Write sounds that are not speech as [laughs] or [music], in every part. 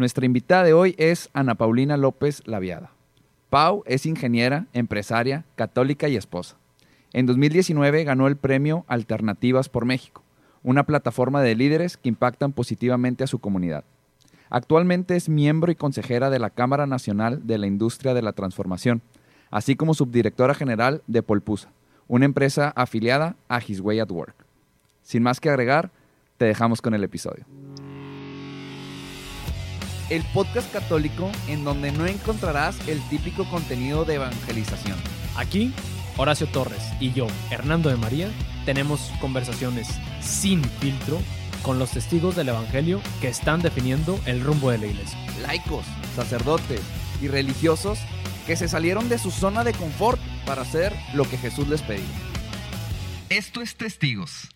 Nuestra invitada de hoy es Ana Paulina López Laviada. Pau es ingeniera, empresaria, católica y esposa. En 2019 ganó el premio Alternativas por México, una plataforma de líderes que impactan positivamente a su comunidad. Actualmente es miembro y consejera de la Cámara Nacional de la Industria de la Transformación, así como subdirectora general de Polpusa, una empresa afiliada a His Way at Work. Sin más que agregar, te dejamos con el episodio. El podcast católico en donde no encontrarás el típico contenido de evangelización. Aquí, Horacio Torres y yo, Hernando de María, tenemos conversaciones sin filtro con los testigos del Evangelio que están definiendo el rumbo de la iglesia. Laicos, sacerdotes y religiosos que se salieron de su zona de confort para hacer lo que Jesús les pedía. Esto es Testigos.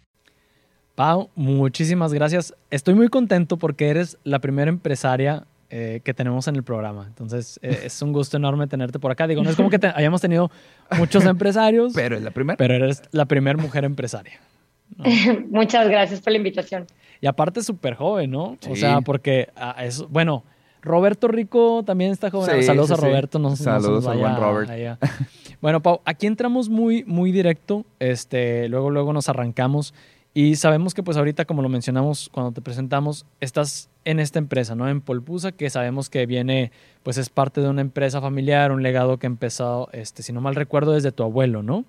Pau, muchísimas gracias. Estoy muy contento porque eres la primera empresaria eh, que tenemos en el programa. Entonces, eh, [laughs] es un gusto enorme tenerte por acá. Digo, no es como que hayamos tenido muchos empresarios. [laughs] pero es la primera. Pero eres la primera mujer empresaria. [laughs] Muchas gracias por la invitación. Y aparte súper joven, ¿no? O sea, porque ah, es, bueno, Roberto Rico también está joven. Saludos a Roberto. No, Saludos a buen Robert. Bueno, Pau, aquí entramos muy, muy directo. Este, luego, luego nos arrancamos. Y sabemos que pues ahorita, como lo mencionamos cuando te presentamos, estás en esta empresa, ¿no? En Polpusa, que sabemos que viene, pues es parte de una empresa familiar, un legado que ha empezado, este, si no mal recuerdo, desde tu abuelo, ¿no?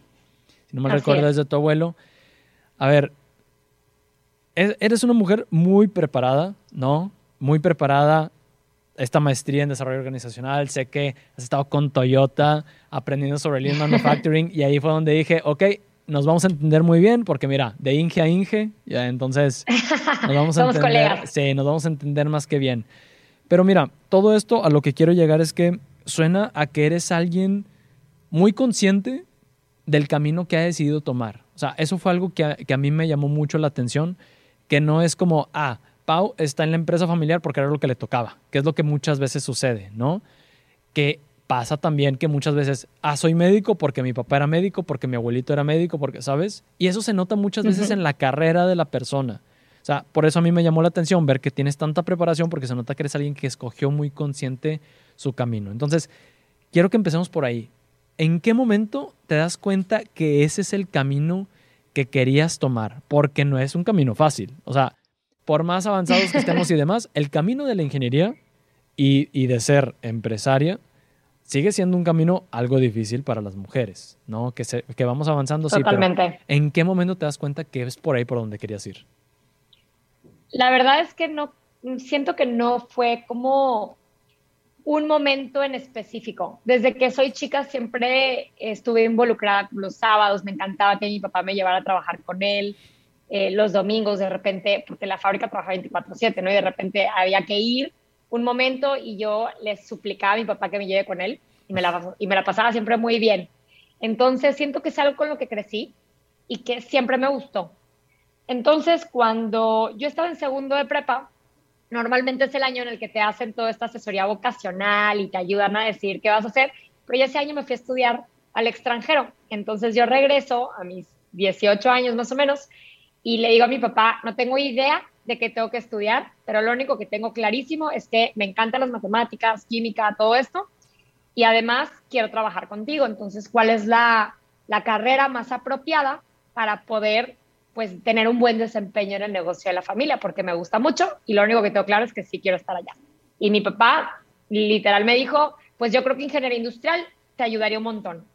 Si no mal recuerdo, desde tu abuelo. A ver, eres una mujer muy preparada, ¿no? Muy preparada. Esta maestría en desarrollo organizacional, sé que has estado con Toyota aprendiendo sobre Lean [laughs] Manufacturing y ahí fue donde dije, ok, nos vamos a entender muy bien porque mira, de Inge a Inge, ya entonces [laughs] nos vamos a Somos entender, colegas. sí, nos vamos a entender más que bien. Pero mira, todo esto a lo que quiero llegar es que suena a que eres alguien muy consciente del camino que ha decidido tomar. O sea, eso fue algo que a, que a mí me llamó mucho la atención, que no es como, ah, Pau está en la empresa familiar porque era lo que le tocaba, que es lo que muchas veces sucede, ¿no? Que pasa también que muchas veces, ah, soy médico porque mi papá era médico, porque mi abuelito era médico, porque, ¿sabes? Y eso se nota muchas veces en la carrera de la persona. O sea, por eso a mí me llamó la atención ver que tienes tanta preparación, porque se nota que eres alguien que escogió muy consciente su camino. Entonces, quiero que empecemos por ahí. ¿En qué momento te das cuenta que ese es el camino que querías tomar? Porque no es un camino fácil. O sea, por más avanzados que estemos y demás, el camino de la ingeniería y, y de ser empresaria sigue siendo un camino algo difícil para las mujeres, ¿no? Que, se, que vamos avanzando, Totalmente. sí, pero ¿en qué momento te das cuenta que es por ahí por donde querías ir? La verdad es que no, siento que no fue como un momento en específico. Desde que soy chica siempre estuve involucrada los sábados, me encantaba que mi papá me llevara a trabajar con él, eh, los domingos de repente, porque la fábrica trabaja 24/7, ¿no? Y de repente había que ir un momento y yo le suplicaba a mi papá que me lleve con él y me la, y me la pasaba siempre muy bien. Entonces siento que es algo con lo que crecí y que siempre me gustó. Entonces cuando yo estaba en segundo de prepa, normalmente es el año en el que te hacen toda esta asesoría vocacional y te ayudan a decir qué vas a hacer, pero yo ese año me fui a estudiar al extranjero. Entonces yo regreso a mis 18 años más o menos y le digo a mi papá, no tengo idea de qué tengo que estudiar, pero lo único que tengo clarísimo es que me encantan las matemáticas, química, todo esto, y además quiero trabajar contigo. Entonces, ¿cuál es la, la carrera más apropiada para poder pues tener un buen desempeño en el negocio de la familia? Porque me gusta mucho y lo único que tengo claro es que sí quiero estar allá. Y mi papá literal me dijo, pues yo creo que ingeniería industrial te ayudaría un montón.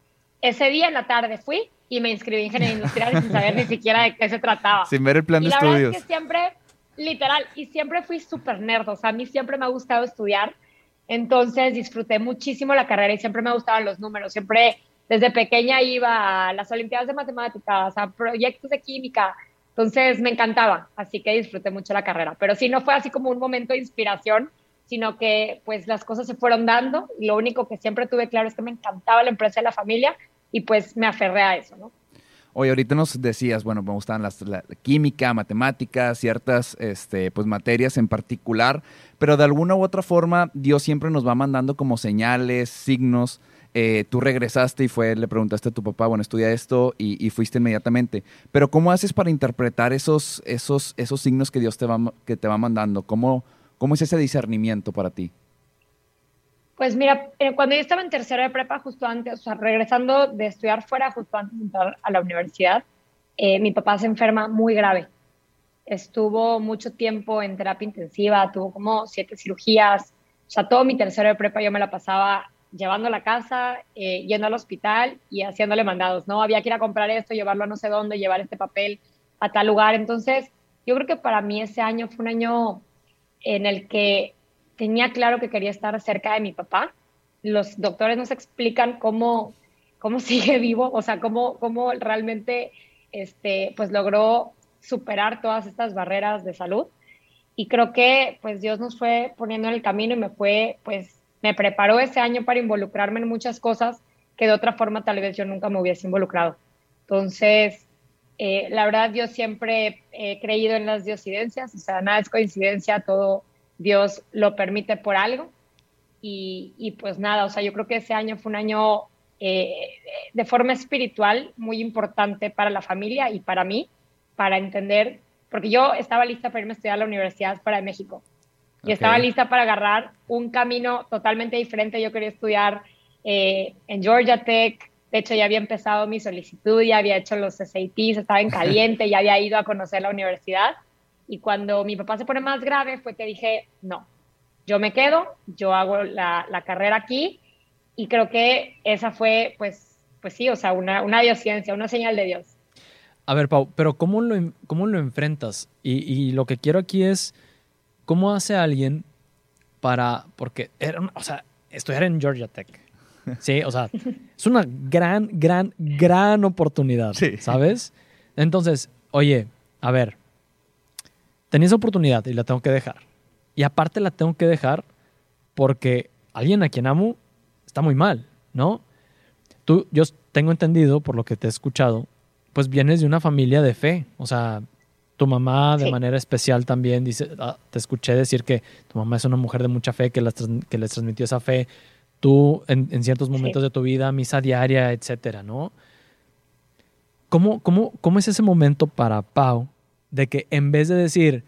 Ese día en la tarde fui y me inscribí en ingeniería industrial sin saber ni siquiera de qué se trataba. Sin ver el plan y de la estudios. Verdad es que siempre, literal, y siempre fui súper nerd, o sea, a mí siempre me ha gustado estudiar, entonces disfruté muchísimo la carrera y siempre me gustaban los números, siempre desde pequeña iba a las Olimpiadas de Matemáticas, a proyectos de química, entonces me encantaba, así que disfruté mucho la carrera, pero sí, no fue así como un momento de inspiración, sino que pues las cosas se fueron dando y lo único que siempre tuve claro es que me encantaba la empresa y la familia y pues me aferré a eso, ¿no? Oye, ahorita nos decías, bueno, me gustan las, la química, matemáticas, ciertas este, pues, materias en particular, pero de alguna u otra forma Dios siempre nos va mandando como señales, signos. Eh, tú regresaste y fue, le preguntaste a tu papá, bueno, estudia esto y, y, fuiste inmediatamente. Pero ¿cómo haces para interpretar esos, esos, esos signos que Dios te va, que te va mandando? ¿Cómo, ¿Cómo es ese discernimiento para ti? Pues mira, eh, cuando yo estaba en tercero de prepa, justo antes, o sea, regresando de estudiar fuera, justo antes de entrar a la universidad, eh, mi papá se enferma muy grave. Estuvo mucho tiempo en terapia intensiva, tuvo como siete cirugías. O sea, todo mi tercero de prepa yo me la pasaba llevando a la casa, eh, yendo al hospital y haciéndole mandados, ¿no? Había que ir a comprar esto, llevarlo a no sé dónde, llevar este papel a tal lugar. Entonces, yo creo que para mí ese año fue un año en el que tenía claro que quería estar cerca de mi papá. Los doctores nos explican cómo, cómo [laughs] sigue vivo, o sea, cómo, cómo realmente este, pues logró superar todas estas barreras de salud. Y creo que pues Dios nos fue poniendo en el camino y me fue, pues me preparó ese año para involucrarme en muchas cosas que de otra forma tal vez yo nunca me hubiese involucrado. Entonces, eh, la verdad yo siempre he creído en las diosidencias, o sea, nada es coincidencia, todo Dios lo permite por algo. Y, y pues nada, o sea, yo creo que ese año fue un año eh, de forma espiritual muy importante para la familia y para mí, para entender, porque yo estaba lista para irme a estudiar a la Universidad para México y estaba lista para agarrar un camino totalmente diferente. Yo quería estudiar eh, en Georgia Tech, de hecho ya había empezado mi solicitud, ya había hecho los SATs, estaba en [laughs] caliente, ya había ido a conocer la universidad y cuando mi papá se pone más grave fue que dije, no, yo me quedo, yo hago la, la carrera aquí y creo que esa fue, pues, pues sí, o sea, una, una diosciencia, una señal de Dios. A ver, Pau, pero ¿cómo lo, cómo lo enfrentas? Y, y lo que quiero aquí es, ¿cómo hace alguien para, porque, era, o sea, estudiar en Georgia Tech, sí, o sea, es una gran, gran, gran oportunidad, sí. ¿sabes? Entonces, oye, a ver, tenías oportunidad y la tengo que dejar. Y aparte la tengo que dejar porque alguien a quien amo está muy mal, ¿no? Tú, yo tengo entendido, por lo que te he escuchado, pues vienes de una familia de fe, o sea, tu mamá de sí. manera especial también dice, ah, te escuché decir que tu mamá es una mujer de mucha fe, que, las, que les transmitió esa fe, tú en, en ciertos momentos sí. de tu vida, misa diaria, etcétera, ¿no? ¿Cómo, cómo, ¿Cómo es ese momento para Pau de que en vez de decir,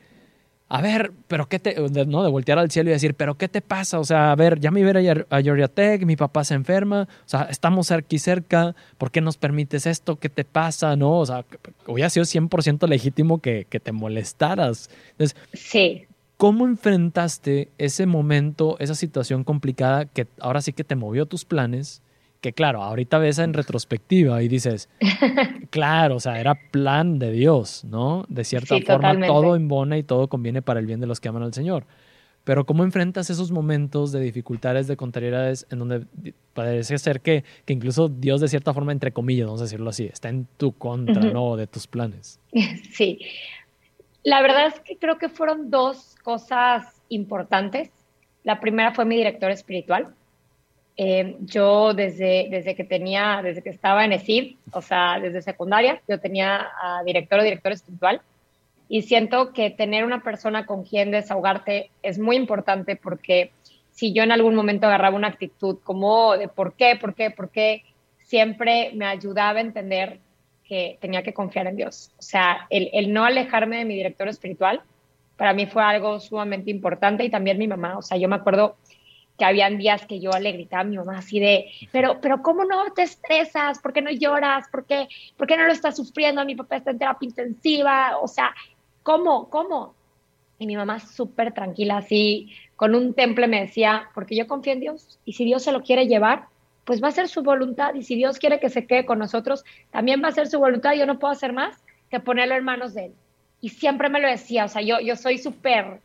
a ver, pero qué te, no, de voltear al cielo y decir, pero qué te pasa, o sea, a ver, ya me iba a, a Georgia Tech, mi papá se enferma, o sea, estamos aquí cerca, ¿por qué nos permites esto? ¿Qué te pasa? No, o sea, hubiera sido 100% legítimo que, que te molestaras. Entonces, sí. ¿Cómo enfrentaste ese momento, esa situación complicada que ahora sí que te movió tus planes? Que claro, ahorita ves en retrospectiva y dices, [laughs] claro, o sea, era plan de Dios, ¿no? De cierta sí, forma, totalmente. todo embona y todo conviene para el bien de los que aman al Señor. Pero ¿cómo enfrentas esos momentos de dificultades, de contrariedades, en donde parece ser que, que incluso Dios, de cierta forma, entre comillas, vamos a decirlo así, está en tu contra, uh -huh. ¿no? De tus planes. [laughs] Sí. La verdad es que creo que fueron dos cosas importantes. La primera fue mi director espiritual eh, yo desde, desde que tenía, desde que estaba en ESID, o sea, desde secundaria, yo tenía director o director espiritual y siento que tener una persona con quien desahogarte es muy importante porque si yo en algún momento agarraba una actitud como de por qué, por qué, por qué, siempre me ayudaba a entender que tenía que confiar en Dios. O sea, el, el no alejarme de mi director espiritual para mí fue algo sumamente importante y también mi mamá. O sea, yo me acuerdo que habían días que yo le gritaba a mi mamá así de, pero, pero ¿cómo no te estresas? ¿Por qué no lloras? ¿Por qué, ¿Por qué no lo estás sufriendo? Mi papá está en terapia intensiva, o sea, ¿cómo? ¿Cómo? Y mi mamá súper tranquila, así, con un temple me decía, porque yo confío en Dios, y si Dios se lo quiere llevar, pues va a ser su voluntad, y si Dios quiere que se quede con nosotros, también va a ser su voluntad, yo no puedo hacer más que ponerlo en manos de Él. Y siempre me lo decía, o sea, yo, yo soy súper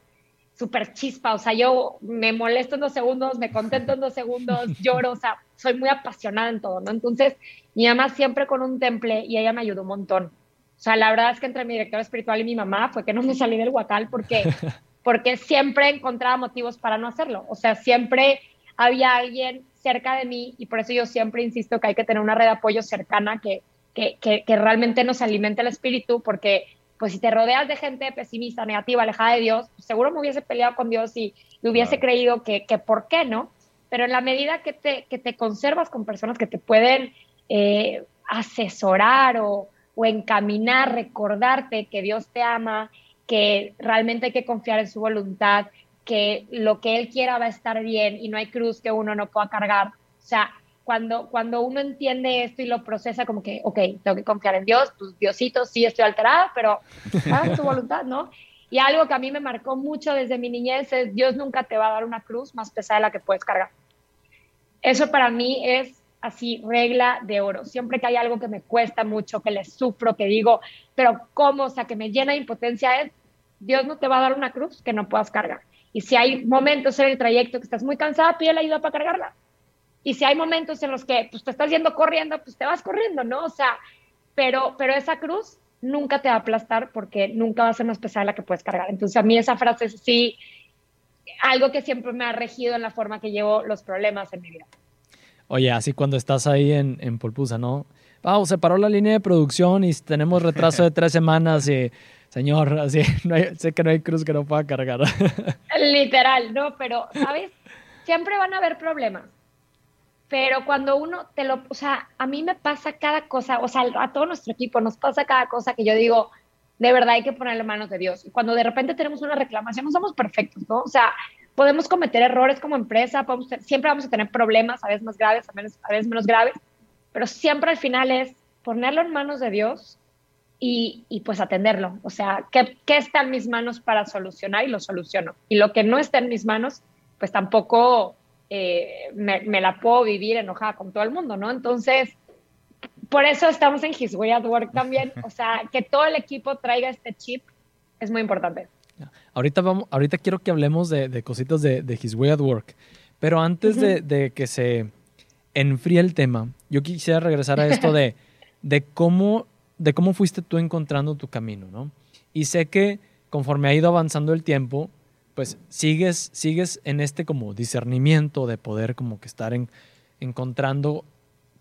súper chispa, o sea, yo me molesto en dos segundos, me contento en dos segundos, [laughs] lloro, o sea, soy muy apasionada en todo, ¿no? Entonces, mi mamá siempre con un temple y ella me ayudó un montón. O sea, la verdad es que entre mi director espiritual y mi mamá fue que no me salí del huacal porque, [laughs] porque siempre encontraba motivos para no hacerlo. O sea, siempre había alguien cerca de mí y por eso yo siempre insisto que hay que tener una red de apoyo cercana que, que, que, que realmente nos alimente el espíritu porque pues si te rodeas de gente pesimista, negativa, alejada de Dios, pues seguro me hubiese peleado con Dios y, y hubiese claro. creído que, que, por qué no. Pero en la medida que te, que te conservas con personas que te pueden eh, asesorar o, o encaminar, recordarte que Dios te ama, que realmente hay que confiar en su voluntad, que lo que Él quiera va a estar bien y no hay cruz que uno no pueda cargar. O sea, cuando, cuando uno entiende esto y lo procesa como que, ok, tengo que confiar en Dios, pues Diosito, sí estoy alterada, pero haz tu voluntad, ¿no? Y algo que a mí me marcó mucho desde mi niñez es Dios nunca te va a dar una cruz más pesada de la que puedes cargar. Eso para mí es así, regla de oro. Siempre que hay algo que me cuesta mucho, que le sufro, que digo, pero cómo, o sea, que me llena de impotencia, es Dios no te va a dar una cruz que no puedas cargar. Y si hay momentos en el trayecto que estás muy cansada, pide la ayuda para cargarla. Y si hay momentos en los que pues, te estás yendo corriendo, pues te vas corriendo, ¿no? O sea, pero, pero esa cruz nunca te va a aplastar porque nunca va a ser más pesada la que puedes cargar. Entonces, a mí esa frase es sí algo que siempre me ha regido en la forma que llevo los problemas en mi vida. Oye, así cuando estás ahí en, en Polpusa, ¿no? Vamos, se paró la línea de producción y tenemos retraso de tres semanas y, señor, así, [laughs] sé que no hay cruz que no pueda cargar. [laughs] Literal, no, pero, ¿sabes? Siempre van a haber problemas. Pero cuando uno te lo, o sea, a mí me pasa cada cosa, o sea, a todo nuestro equipo nos pasa cada cosa que yo digo, de verdad hay que ponerle manos de Dios. Y cuando de repente tenemos una reclamación, no somos perfectos, ¿no? O sea, podemos cometer errores como empresa, siempre vamos a tener problemas, a veces más graves, a veces, a veces menos graves, pero siempre al final es ponerlo en manos de Dios y, y pues atenderlo. O sea, ¿qué, ¿qué, está en mis manos para solucionar? Y lo soluciono. Y lo que no está en mis manos, pues tampoco eh, me, me, la puedo vivir enojada con todo el mundo, ¿no? Entonces, por eso estamos en His Way at Work también. [laughs] O sea, que todo el equipo traiga este chip es muy importante. Ahorita, vamos, ahorita quiero que hablemos de, de cositas de, de, His Way at Work. Pero antes uh -huh. de, de, que se enfríe el tema, yo quisiera regresar a esto de, [laughs] de, cómo, de cómo fuiste tú encontrando tu camino, ¿no? Y sé que conforme ha ido avanzando el tiempo, pues sigues, sigues en este como discernimiento de poder como que estar en, encontrando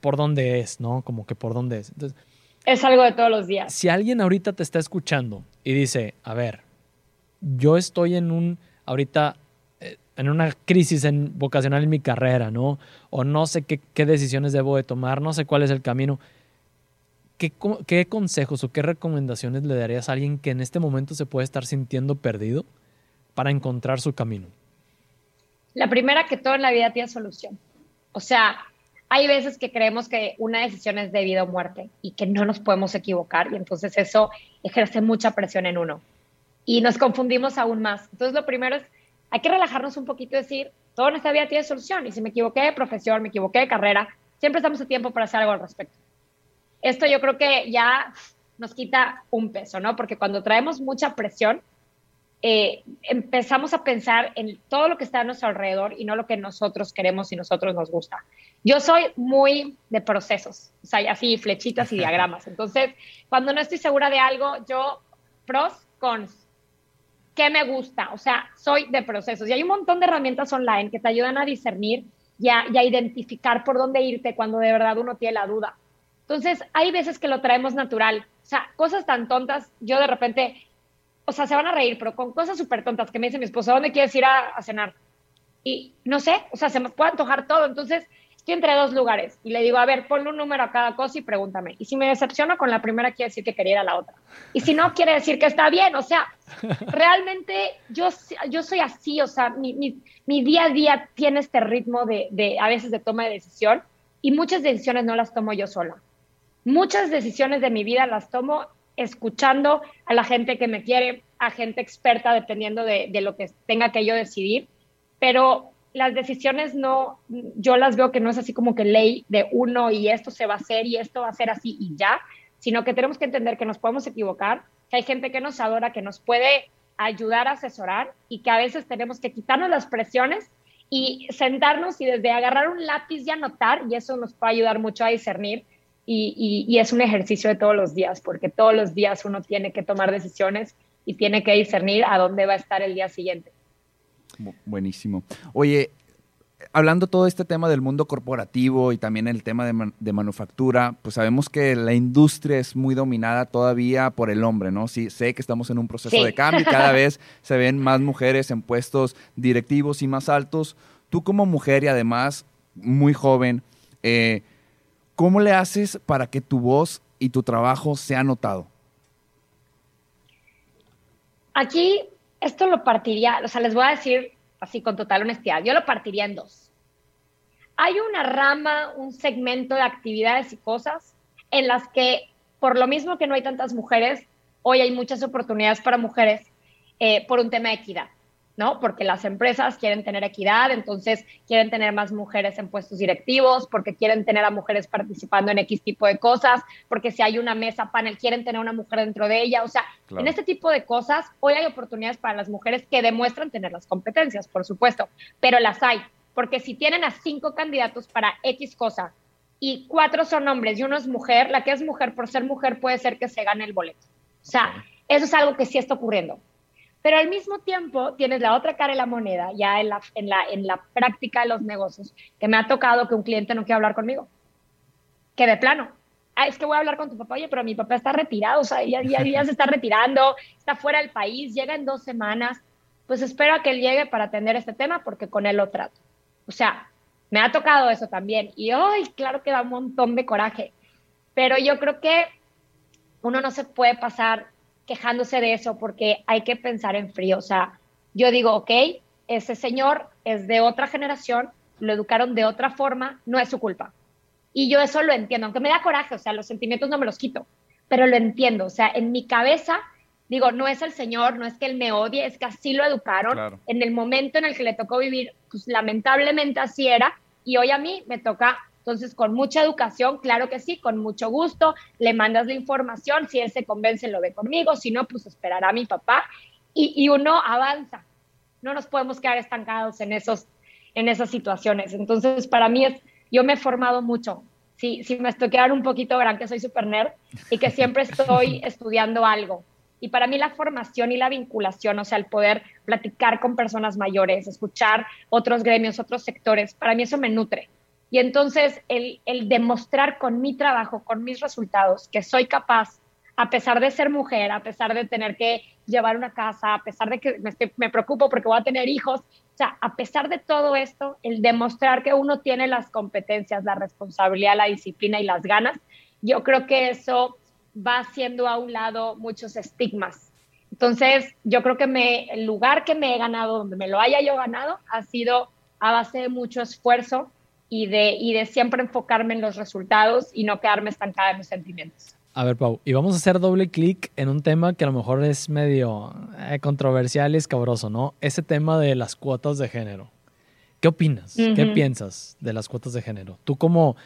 por dónde es, ¿no? Como que por dónde es. Entonces, es algo de todos los días. Si alguien ahorita te está escuchando y dice, a ver, yo estoy en un, ahorita, eh, en una crisis en, vocacional en mi carrera, ¿no? O no sé qué, qué, decisiones debo de tomar, no sé cuál es el camino. ¿Qué, ¿Qué consejos o qué recomendaciones le darías a alguien que en este momento se puede estar sintiendo perdido para encontrar su camino? La primera, que todo en la vida tiene solución. O sea, hay veces que creemos que una decisión es de vida o muerte y que no nos podemos equivocar y entonces eso ejerce mucha presión en uno y nos confundimos aún más. Entonces lo primero es, hay que relajarnos un poquito y decir, todo en esta vida tiene solución y si me equivoqué de profesión, me equivoqué de carrera, siempre estamos a tiempo para hacer algo al respecto. Esto yo creo que ya nos quita un peso, ¿no? Porque cuando traemos mucha presión, eh, empezamos a pensar en todo lo que está a nuestro alrededor y no lo que nosotros queremos y nosotros nos gusta. Yo soy muy de procesos, o sea, así flechitas y diagramas. Entonces, cuando no estoy segura de algo, yo pros, cons, ¿qué me gusta? O sea, soy de procesos. Y hay un montón de herramientas online que te ayudan a discernir y a, y a identificar por dónde irte cuando de verdad uno tiene la duda. Entonces, hay veces que lo traemos natural. O sea, cosas tan tontas, yo de repente o sea, se van a reír, pero con cosas súper tontas que me dice mi esposo, ¿dónde quieres ir a, a, cenar? Y no sé, o sea, se me puede antojar todo. Entonces, estoy entre dos lugares y le digo, a ver, ponle un número a cada cosa y pregúntame. Y si me decepciono con la primera, quiere decir que quería ir a la otra. Y si no, [laughs] quiere decir que está bien. O sea, realmente yo, yo soy así, o sea, mi, mi, mi día a día tiene este ritmo de, de, a veces, de toma de decisión y muchas decisiones no las tomo yo sola. Muchas decisiones de mi vida las tomo escuchando a la gente que me quiere, a gente experta, dependiendo de, de, lo que tenga que yo decidir, pero las decisiones no, yo las veo que no es así como que ley de uno y esto se va a hacer y esto va a ser así y ya, sino que tenemos que entender que nos podemos equivocar, que hay gente que nos adora, que nos puede ayudar a asesorar y que a veces tenemos que quitarnos las presiones y sentarnos y desde agarrar un lápiz y anotar, y eso nos puede ayudar mucho a discernir y, y, y, es un ejercicio de todos los días, porque todos los días uno tiene que tomar decisiones y tiene que discernir a dónde va a estar el día siguiente. Buenísimo. Oye, hablando todo este tema del mundo corporativo y también el tema de, man de, manufactura, pues sabemos que la industria es muy dominada todavía por el hombre, ¿no? Sí, sé que estamos en un proceso sí. de cambio y cada vez se ven más mujeres en puestos directivos y más altos. Tú como mujer y además muy joven, eh, ¿cómo le haces para que tu voz y tu trabajo sea notado? Aquí esto lo partiría, o sea, les voy a decir así con total honestidad, yo lo partiría en dos. Hay una rama, un segmento de actividades y cosas en las que, por lo mismo que no hay tantas mujeres, hoy hay muchas oportunidades para mujeres eh, por un tema de equidad. ¿No? Porque las empresas quieren tener equidad, entonces quieren tener más mujeres en puestos directivos, porque quieren tener a mujeres participando en X tipo de cosas, porque si hay una mesa panel, quieren tener una mujer dentro de ella. O sea, en este tipo de cosas, hoy hay oportunidades para las mujeres que demuestran tener las competencias, por supuesto, pero las hay. Porque si tienen a cinco candidatos para X cosa y cuatro son hombres y uno es mujer, la que es mujer por ser mujer puede ser que se gane el boleto. O sea, eso es algo que sí está ocurriendo. Pero al mismo tiempo tienes la otra cara de la moneda, ya en la, en la, en la práctica de los negocios, que me ha tocado que un cliente no quiera hablar conmigo. Que de plano, ah, es que voy a hablar con tu papá, oye, pero mi papá está retirado, o sea, ya, ya, se está [laughs] retirando, está fuera del país, llega en dos semanas, pues espero a que él llegue para atender este tema porque con él lo trato. O sea, me ha tocado eso también y hoy, claro que da un montón de coraje, pero yo creo que uno no se puede pasar quejándose de eso porque hay que pensar en frío. O sea, yo digo, ok, ese señor es de otra generación, lo educaron de otra forma, no es su culpa. Y yo eso lo entiendo, aunque me da coraje, o sea, los sentimientos no me los quito, pero lo entiendo. O sea, en mi cabeza, digo, no es el señor, no es que él me odie, es que así lo educaron. En el momento en el que le tocó vivir, pues lamentablemente así era. Y hoy a mí me toca entonces, con mucha educación, claro que sí, con mucho gusto, le mandas la información, si él se convence, lo ve conmigo, si no, pues esperará a mi papá y, uno avanza. No nos podemos quedar estancados en, esos, en esas situaciones. Entonces, para mí es, yo me he formado mucho. Si, si me estoy quedando un poquito gran, que soy super nerd y que siempre estoy [laughs] estudiando algo. Y para mí la formación y la vinculación, o sea, el poder platicar con personas mayores, escuchar otros gremios, otros sectores, para mí eso me nutre. Y entonces el, demostrar con mi trabajo, con mis resultados, que soy capaz, a pesar de ser mujer, a pesar de tener que llevar una casa, a pesar de que me, me preocupo porque voy a tener hijos, o sea, a pesar de todo esto, el demostrar que uno tiene las competencias, la responsabilidad, la disciplina y las ganas, yo creo que eso va haciendo a un lado muchos estigmas. Entonces, yo creo que me, el lugar que me he ganado, donde me lo haya yo ganado, ha sido a base de mucho esfuerzo, y de, y de siempre enfocarme en los resultados y no quedarme estancada en los sentimientos. A ver, Pau, y vamos a hacer doble clic en un tema que a lo mejor es medio eh, controversial y escabroso, ¿no? Ese tema de las cuotas de género. ¿Qué opinas? ¿Qué piensas de las cuotas de género? Tú como,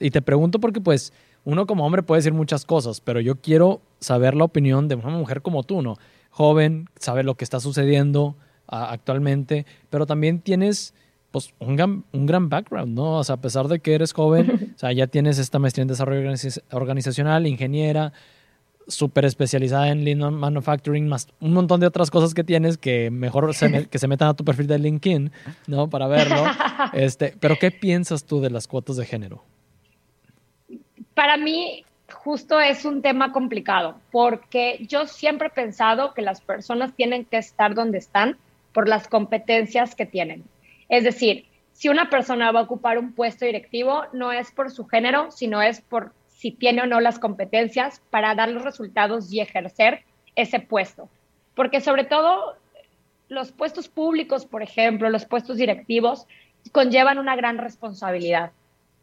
y te pregunto porque pues uno como hombre puede decir muchas cosas, pero yo quiero saber la opinión de una mujer como tú, ¿no? Joven, sabe lo que está sucediendo actualmente, pero también tienes pues, un gran, un gran background, ¿no? O sea, a pesar de que eres joven, [laughs] o sea, ya tienes esta maestría en desarrollo organizacional, ingeniera, súper especializada en lean manufacturing, más un montón de otras cosas que tienes que mejor que se metan a tu perfil de LinkedIn, ¿no? Para verlo. [laughs] Este, pero ¿qué piensas tú de las cuotas de género? Para mí, justo es un tema complicado, porque yo siempre he pensado que las personas tienen que estar donde están por las competencias que tienen. Es decir, si una persona va a ocupar un puesto directivo, no es por su género, sino es por si tiene o no las competencias para dar los resultados y ejercer ese puesto. Porque sobre todo los puestos públicos, por ejemplo, los puestos directivos, conllevan una gran responsabilidad,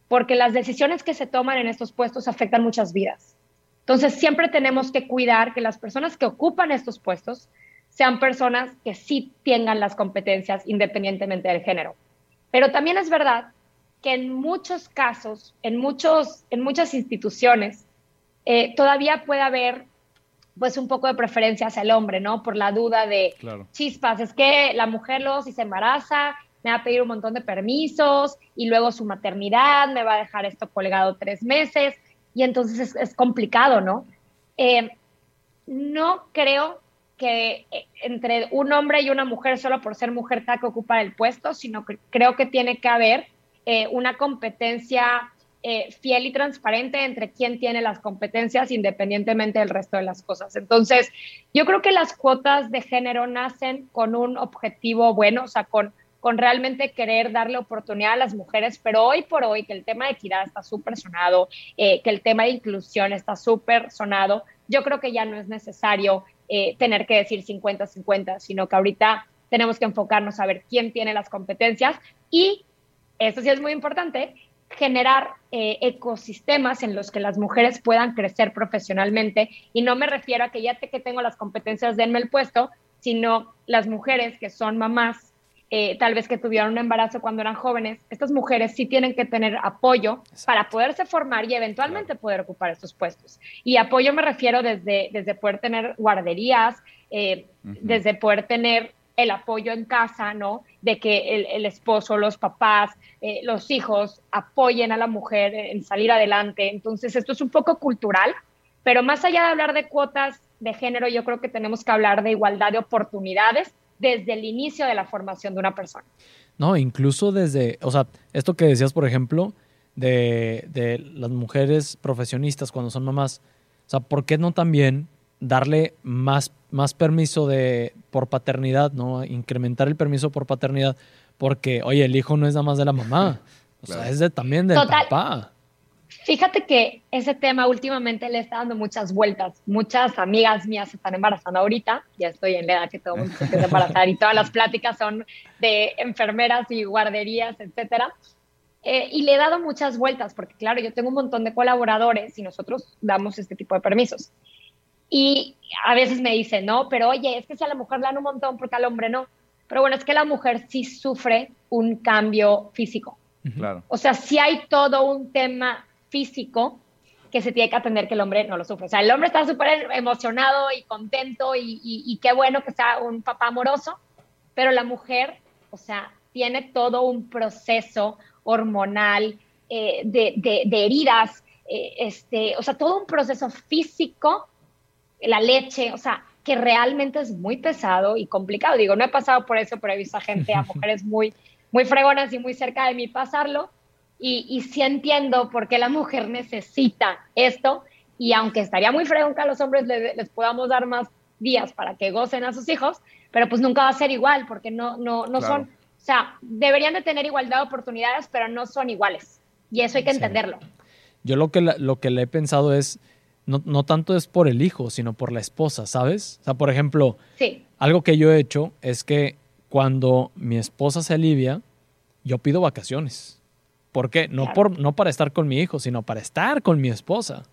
porque las decisiones que se toman en estos puestos afectan muchas vidas. Entonces, siempre tenemos que cuidar que las personas que ocupan estos puestos sean personas que sí tengan las competencias independientemente del género. Pero también es verdad que en muchos casos, en, muchos, en muchas instituciones, eh, todavía puede haber pues un poco de preferencia hacia el hombre, ¿no? Por la duda de chispas, es que la mujer luego si se embaraza me va a pedir un montón de permisos y luego su maternidad me va a dejar esto colgado tres meses y entonces es, complicado, ¿no? Eh, no creo eh, entre un hombre y una mujer solo por ser mujer tenga que ocupar el puesto, sino que creo que tiene que haber eh, una competencia eh, fiel y transparente entre quién tiene las competencias independientemente del resto de las cosas. Entonces, yo creo que las cuotas de género nacen con un objetivo bueno, o sea, con, con realmente querer darle oportunidad a las mujeres, pero hoy por hoy que el tema de equidad está súper sonado, que el tema de inclusión está súper sonado, yo creo que ya no es necesario eh, tener que decir 50-50, sino que ahorita tenemos que enfocarnos a ver quién tiene las competencias y, eso sí es muy importante, generar eh, ecosistemas en los que las mujeres puedan crecer profesionalmente. Y no me refiero a que ya que tengo las competencias, denme el puesto, sino las mujeres que son mamás, eh, tal vez que tuvieron un embarazo cuando eran jóvenes, estas mujeres sí tienen que tener apoyo para poderse formar y eventualmente poder ocupar estos puestos. Y apoyo me refiero desde, desde poder tener guarderías, eh, desde poder tener el apoyo en casa, ¿no? De que el, esposo, los papás, eh, los hijos apoyen a la mujer en salir adelante. Entonces, esto es un poco cultural, pero más allá de hablar de cuotas de género, yo creo que tenemos que hablar de igualdad de oportunidades desde el inicio de la formación de una persona. No, incluso desde, o sea, esto que decías, por ejemplo, de, de las mujeres profesionistas cuando son mamás, o sea, ¿por qué no también darle más, más permiso de, por paternidad, ¿no? Incrementar el permiso por paternidad, porque, oye, el hijo no es nada más de la mamá, o sea, es de, también del papá. Fíjate que ese tema últimamente le está dando muchas vueltas. Muchas amigas mías se están embarazando ahorita. Ya estoy en la edad que todo el mundo se empieza a embarazar y todas las pláticas son de enfermeras y guarderías, etcétera. Eh, y le he dado muchas vueltas porque, claro, yo tengo un montón de colaboradores y nosotros damos este tipo de permisos. Y a veces me dicen, no, pero oye, es que si a la mujer le dan un montón porque al hombre no. Pero bueno, es que la mujer sí sufre un cambio físico. Claro. O sea, sí hay todo un tema físico que se tiene que atender que el hombre no lo sufre. O sea, el hombre está súper emocionado y contento y, qué bueno que sea un papá amoroso, pero la mujer, o sea, tiene todo un proceso hormonal eh, de, heridas, eh, este, o sea, todo un proceso físico, la leche, o sea, que realmente es muy pesado y complicado. Digo, no he pasado por eso, pero he visto a gente, a [laughs] mujeres muy, muy fregonas y muy cerca de mí pasarlo y, y sí entiendo por qué la mujer necesita esto. Y aunque estaría muy fregón que a los hombres les, podamos dar más días para que gocen a sus hijos, pero pues nunca va a ser igual porque no, no, no son, o sea, deberían de tener igualdad de oportunidades, pero no son iguales. Y eso hay que entenderlo. Yo lo que, lo que le he pensado es, no, no, tanto es por el hijo, sino por la esposa, ¿sabes? O sea, por ejemplo, sí. algo que yo he hecho es que cuando mi esposa se alivia, yo pido vacaciones. ¿Por qué? No, por, no para estar con mi hijo, sino para estar con mi esposa,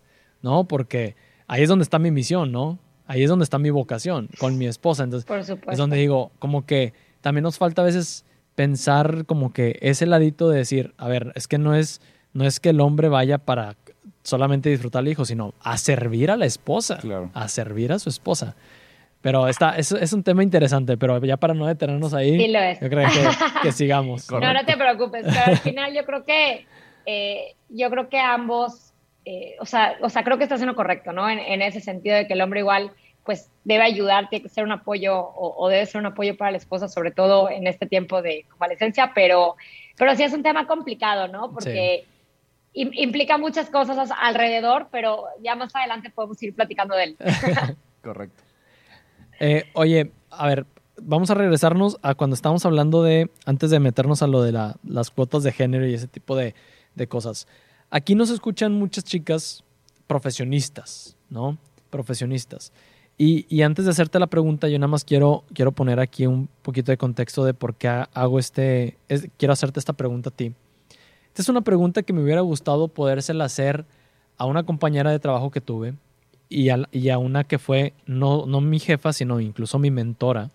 ¿no? Porque ahí es donde está mi misión, ¿no? Ahí es donde está mi vocación, con mi esposa. Entonces, es donde digo, como que también nos falta a veces pensar como que ese ladito de decir, a ver, es que no es, no es que el hombre vaya para solamente disfrutar al hijo, sino a servir a la esposa, a servir a su esposa. Pero está, es, es, un tema interesante, pero ya para no detenernos ahí, sí lo es. yo creo que, [laughs] sigamos. No, no te preocupes, pero al final yo creo que, eh, yo creo que ambos, eh, o, sea, o sea, creo que estás en lo correcto, ¿no? En, ese sentido de que el hombre igual, pues, debe ayudar, tiene que ser un apoyo o, debe ser un apoyo para la esposa, sobre todo en este tiempo de convalescencia, pero, pero sí es un tema complicado, ¿no? Porque... implica muchas cosas alrededor, pero ya más adelante podemos ir platicando de él. [laughs] Correcto. Eh, oye, a ver, vamos a regresarnos a cuando estábamos hablando de, antes de meternos a lo de las cuotas de género y ese tipo de, cosas. Aquí nos escuchan muchas chicas profesionistas, ¿no? Profesionistas. Y, antes de hacerte la pregunta, yo nada más quiero, quiero poner aquí un poquito de contexto de por qué hago este, quiero hacerte esta pregunta a ti. Esta es una pregunta que me hubiera gustado podérsela hacer a una compañera de trabajo que tuve, y a, una que fue no, no mi jefa, sino incluso mi mentora,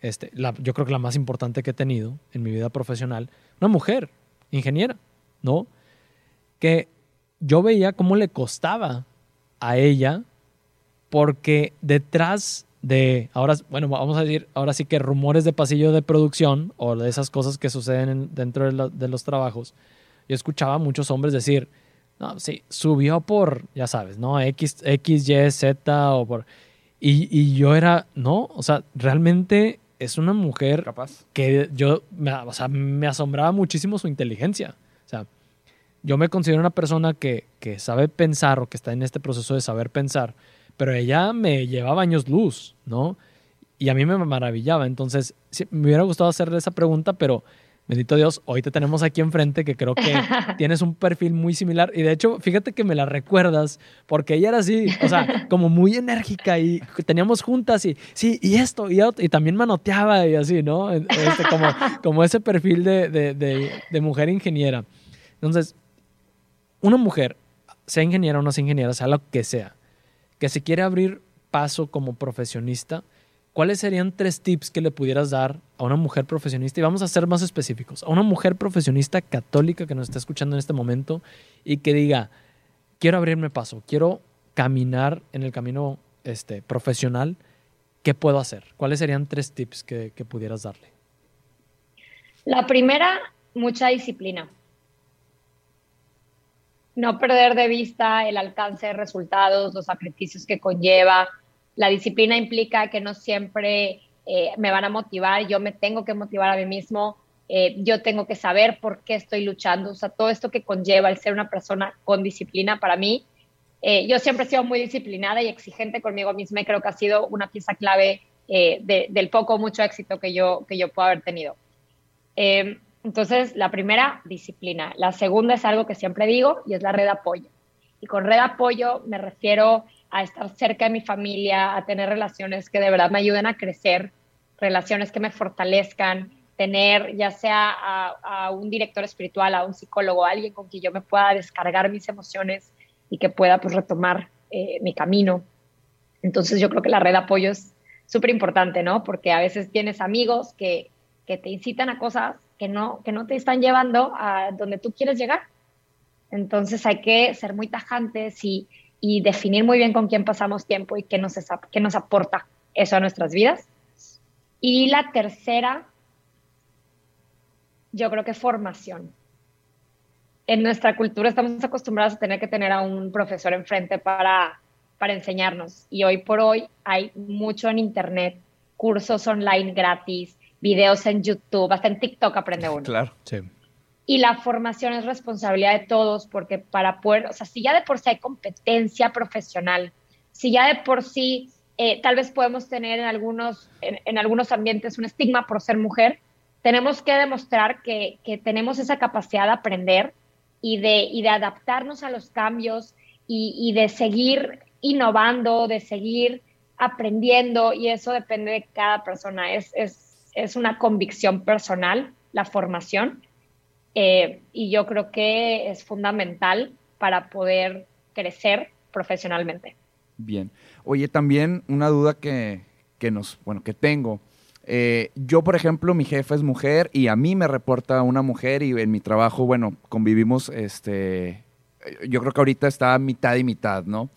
este, la, yo creo que la más importante que he tenido en mi vida profesional, una mujer, ingeniera, ¿no? Que yo veía cómo le costaba a ella, porque detrás de, ahora, bueno, vamos a decir, ahora sí que rumores de pasillo de producción o de esas cosas que suceden dentro de, de los trabajos, yo escuchaba a muchos hombres decir, no, sí, subió por, ya sabes, ¿no? X, X Y, Z o por... Y, yo era, no, o sea, realmente es una mujer capaz que yo, o sea, me asombraba muchísimo su inteligencia. O sea, yo me considero una persona que, que sabe pensar o que está en este proceso de saber pensar, pero ella me llevaba años luz, ¿no? Y a mí me maravillaba. Entonces, me hubiera gustado hacerle esa pregunta, pero Bendito Dios, hoy te tenemos aquí enfrente que creo que [laughs] tienes un perfil muy similar y de hecho, fíjate que me la recuerdas porque ella era así, o sea, [laughs] como muy enérgica y teníamos juntas y sí, y esto y, y también manoteaba y así, ¿no? Este, como, como ese perfil de, de, de, mujer ingeniera. Entonces, una mujer, sea ingeniera o no sea ingeniera, sea lo que sea, que se quiere abrir paso como profesionista, ¿cuáles serían tres tips que le pudieras dar a una mujer profesionista? Y vamos a ser más específicos. A una mujer profesionista católica que nos está escuchando en este momento y que diga, quiero abrirme paso, quiero caminar en el camino este, profesional, ¿qué puedo hacer? ¿Cuáles serían tres tips que, que pudieras darle? La primera, mucha disciplina. No perder de vista el alcance de resultados, los sacrificios que conlleva, la disciplina implica que no siempre eh, me van a motivar, yo me tengo que motivar a mí mismo, eh, yo tengo que saber por qué estoy luchando, o sea, todo esto que conlleva el ser una persona con disciplina para mí. Eh, yo siempre he sido muy disciplinada y exigente conmigo misma y creo que ha sido una pieza clave del poco o mucho éxito que yo, que yo puedo haber tenido. entonces, la primera, disciplina. La segunda es algo que siempre digo y es la red de apoyo. Y con red de apoyo me refiero estar cerca de mi familia, a tener relaciones que de verdad me ayuden a crecer, relaciones que me fortalezcan, tener ya sea a, un director espiritual, a un psicólogo, a alguien con quien yo me pueda descargar mis emociones y que pueda pues retomar eh, mi camino. Entonces yo creo que la red de apoyo es súper importante, ¿no? Porque a veces tienes amigos que, que te incitan a cosas que no, que no te están llevando a donde tú quieres llegar. Entonces hay que ser muy tajantes y, y definir muy bien con quién pasamos tiempo y qué nos, qué nos aporta eso a nuestras vidas. Y la tercera, yo creo que formación. En nuestra cultura estamos acostumbrados a tener que tener a un profesor enfrente para, para enseñarnos. Y hoy por hoy hay mucho en Internet, cursos online gratis, videos en YouTube, hasta en TikTok aprende uno. Claro, sí y la formación es responsabilidad de todos, porque para poder, o sea, si ya de por sí hay competencia profesional, si ya de por sí eh, tal vez podemos tener en algunos, en, algunos ambientes un estigma por ser mujer, tenemos que demostrar que, que, tenemos esa capacidad de aprender y de, y de adaptarnos a los cambios y, y de seguir innovando, de seguir aprendiendo, y eso depende de cada persona, es, es, es una convicción personal la formación eh, y yo creo que es fundamental para poder crecer profesionalmente. Bien. Oye, también una duda que, que nos, bueno, que tengo. Eh, yo, por ejemplo, mi jefe es mujer y a mí me reporta una mujer y en mi trabajo, bueno, convivimos, este, yo creo que ahorita está mitad y mitad, ¿no?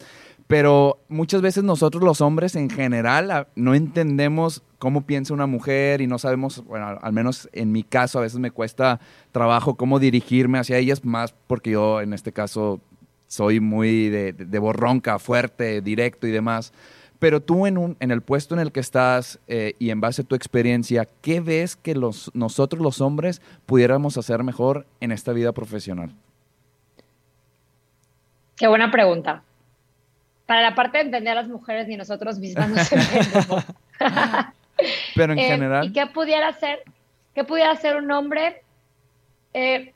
Pero muchas veces nosotros los hombres en general no entendemos cómo piensa una mujer y no sabemos, bueno, al menos en mi caso a veces me cuesta trabajo cómo dirigirme hacia ellas, más porque yo en este caso soy muy de, borronca, fuerte, directo y demás. Pero tú en, un, en el puesto en el que estás eh, y en base a tu experiencia, ¿qué ves que los, nosotros los hombres pudiéramos hacer mejor en esta vida profesional? Qué buena pregunta para la parte de entender a las mujeres ni nosotros mismas nos entendemos. [laughs] Pero en eh, general. ¿Y qué pudiera ser? ¿Qué pudiera ser un hombre? Eh,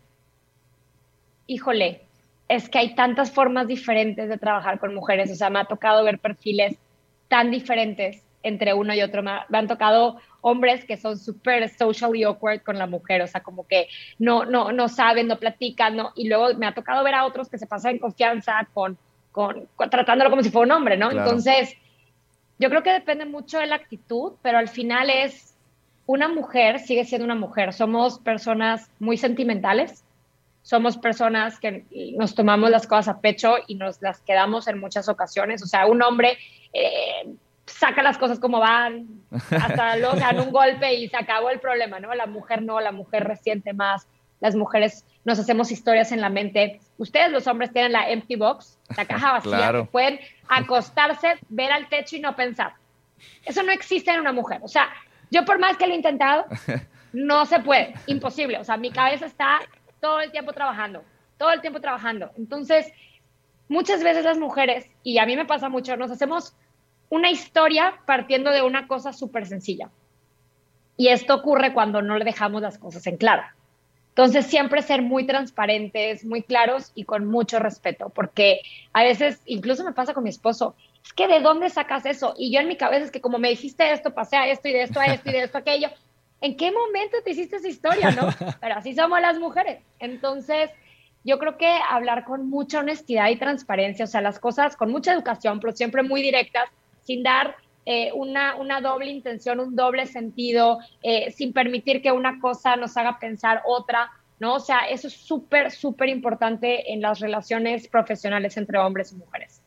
híjole, es que hay tantas formas diferentes de trabajar con mujeres. O sea, me ha tocado ver perfiles tan diferentes entre uno y otro. Me, han tocado hombres que son súper socially awkward con la mujer, o sea, como que no, no, no saben, no platican, no. Y luego me ha tocado ver a otros que se pasan en confianza con tratándolo como si fuera un hombre, ¿no? Entonces, yo creo que depende mucho de la actitud, pero al final es, una mujer sigue siendo una mujer. Somos personas muy sentimentales, somos personas que nos tomamos las cosas a pecho y nos las quedamos en muchas ocasiones. O sea, un hombre eh, saca las cosas como van, hasta [laughs] luego dan un golpe y se acabó el problema, ¿no? La mujer no, la mujer resiente más, las mujeres nos hacemos historias en la mente. Ustedes los hombres tienen la empty box, la caja vacía, pueden acostarse, ver al techo y no pensar. Eso no existe en una mujer. O sea, yo por más que lo he intentado, [laughs] no se puede, imposible. O sea, mi cabeza está todo el tiempo trabajando, todo el tiempo trabajando. Entonces, muchas veces las mujeres, y a mí me pasa mucho, nos hacemos una historia partiendo de una cosa súper sencilla. Y esto ocurre cuando no le dejamos las cosas en claro. Entonces, siempre ser muy transparentes, muy claros y con mucho respeto, porque a veces, incluso me pasa con mi esposo, es que ¿de dónde sacas eso? Y yo en mi cabeza es que como me dijiste esto, pasé a esto y de esto a esto y de esto a aquello. ¿En qué momento te hiciste esa historia, no? [laughs] Pero así somos las mujeres. Entonces, yo creo que hablar con mucha honestidad y transparencia, o sea, las cosas con mucha educación, pero siempre muy directas, sin dar eh, una, una, doble intención, un doble sentido, eh, sin permitir que una cosa nos haga pensar otra, ¿no? O sea, eso es súper, súper importante en las relaciones profesionales entre hombres y mujeres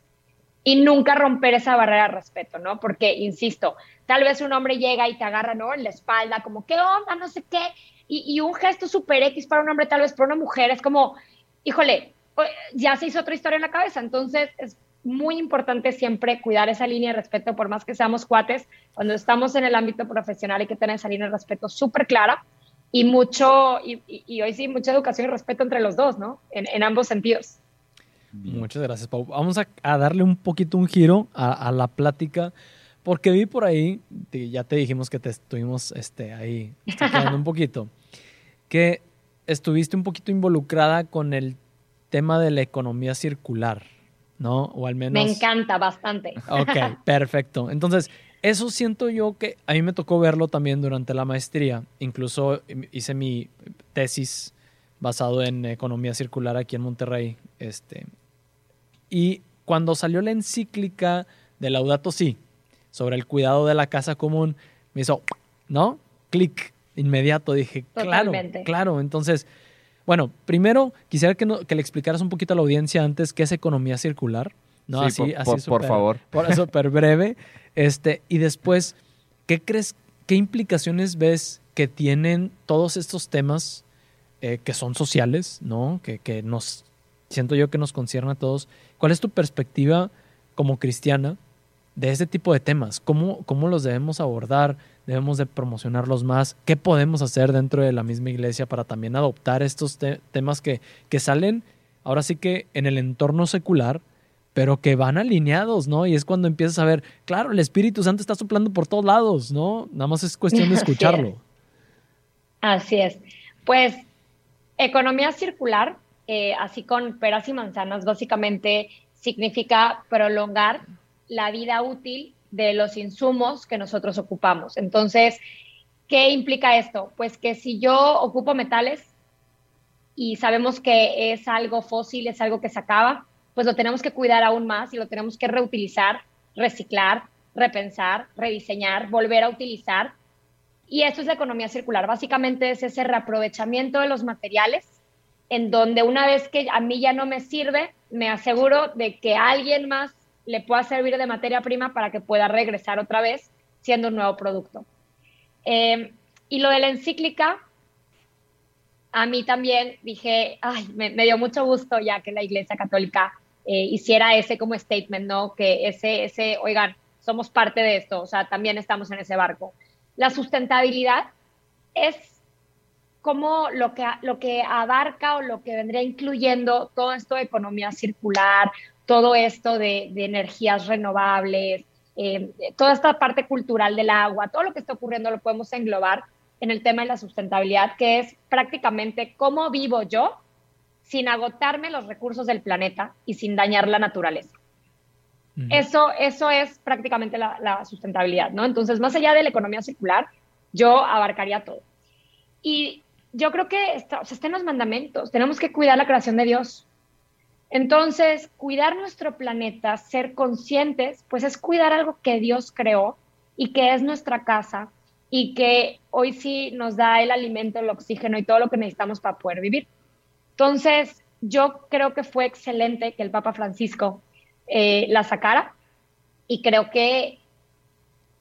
y nunca romper esa barrera de respeto, ¿no? Porque, insisto, tal vez un hombre llega y te agarra, ¿no? En la espalda, como, ¿qué onda? No sé qué. Y, un gesto súper X para un hombre, tal vez para una mujer, es como, híjole, ya se hizo otra historia en la cabeza. Entonces, es muy importante siempre cuidar esa línea de respeto, por más que seamos cuates. Cuando estamos en el ámbito profesional hay que tener esa línea de respeto súper clara y mucho, y, hoy sí, mucha educación y respeto entre los dos, ¿no? en ambos sentidos. Muchas gracias, Pau. Vamos a, darle un poquito un giro a, la plática, porque vi por ahí, ya te dijimos que te estuvimos este, ahí un poquito, [laughs] que estuviste un poquito involucrada con el tema de la economía circular, ¿no? O al menos... Me encanta bastante. Ok, [laughs] perfecto. Entonces, eso siento yo que a mí me tocó verlo también durante la maestría. Incluso hice mi tesis basado en economía circular aquí en Monterrey. Este, y cuando salió la encíclica de Laudato Si sobre el cuidado de la casa común, me hizo, ¿no? Clic inmediato. Dije, claro, claro. Entonces, bueno, primero quisiera que, que, le explicaras un poquito a la audiencia antes qué es economía circular. ¿no? así, por, así por, favor. Por [laughs] súper breve. Este, y después, ¿qué crees, qué implicaciones ves que tienen todos estos temas eh, que son sociales, ¿no? Que, que nos siento yo que nos concierne a todos. ¿Cuál es tu perspectiva como cristiana de este tipo de temas? ¿Cómo, cómo los debemos abordar? ¿Debemos de promocionarlos más? ¿Qué podemos hacer dentro de la misma iglesia para también adoptar estos temas que, que salen ahora sí que en el entorno secular, pero que van alineados, ¿no? Y es cuando empiezas a ver, claro, el Espíritu Santo está soplando por todos lados, ¿no? Nada más es cuestión de [laughs] escucharlo. Así es. Pues economía circular eh, así con peras y manzanas, básicamente significa prolongar la vida útil de los insumos que nosotros ocupamos. Entonces, ¿qué implica esto? Pues que si yo ocupo metales y sabemos que es algo fósil, es algo que se acaba, pues lo tenemos que cuidar aún más y lo tenemos que reutilizar, reciclar, repensar, rediseñar, volver a utilizar. Y esto es la economía circular. Básicamente es ese reaprovechamiento de los materiales en donde una vez que a mí ya no me sirve, me aseguro de que alguien más le pueda servir de materia prima para que pueda regresar otra vez siendo un nuevo producto. Eh, y lo de la encíclica, a mí también dije, ay, me, dio mucho gusto ya que la Iglesia Católica eh, hiciera ese como statement, ¿no? Que ese, ese, oigan, somos parte de esto, o sea, también estamos en ese barco. La sustentabilidad es cómo lo que, lo que abarca o lo que vendría incluyendo todo esto de economía circular, todo esto de, energías renovables, eh, toda esta parte cultural del agua, todo lo que está ocurriendo lo podemos englobar en el tema de la sustentabilidad, que es prácticamente cómo vivo yo sin agotarme los recursos del planeta y sin dañar la naturaleza. Eso, eso es prácticamente la, la, sustentabilidad, ¿no? Entonces, más allá de la economía circular, yo abarcaría todo. Y yo creo que está, en los mandamientos, tenemos que cuidar la creación de Dios. Entonces, cuidar nuestro planeta, ser conscientes, pues es cuidar algo que Dios creó y que es nuestra casa y que hoy sí nos da el alimento, el oxígeno y todo lo que necesitamos para poder vivir. Entonces, yo creo que fue excelente que el Papa Francisco eh, la sacara y creo que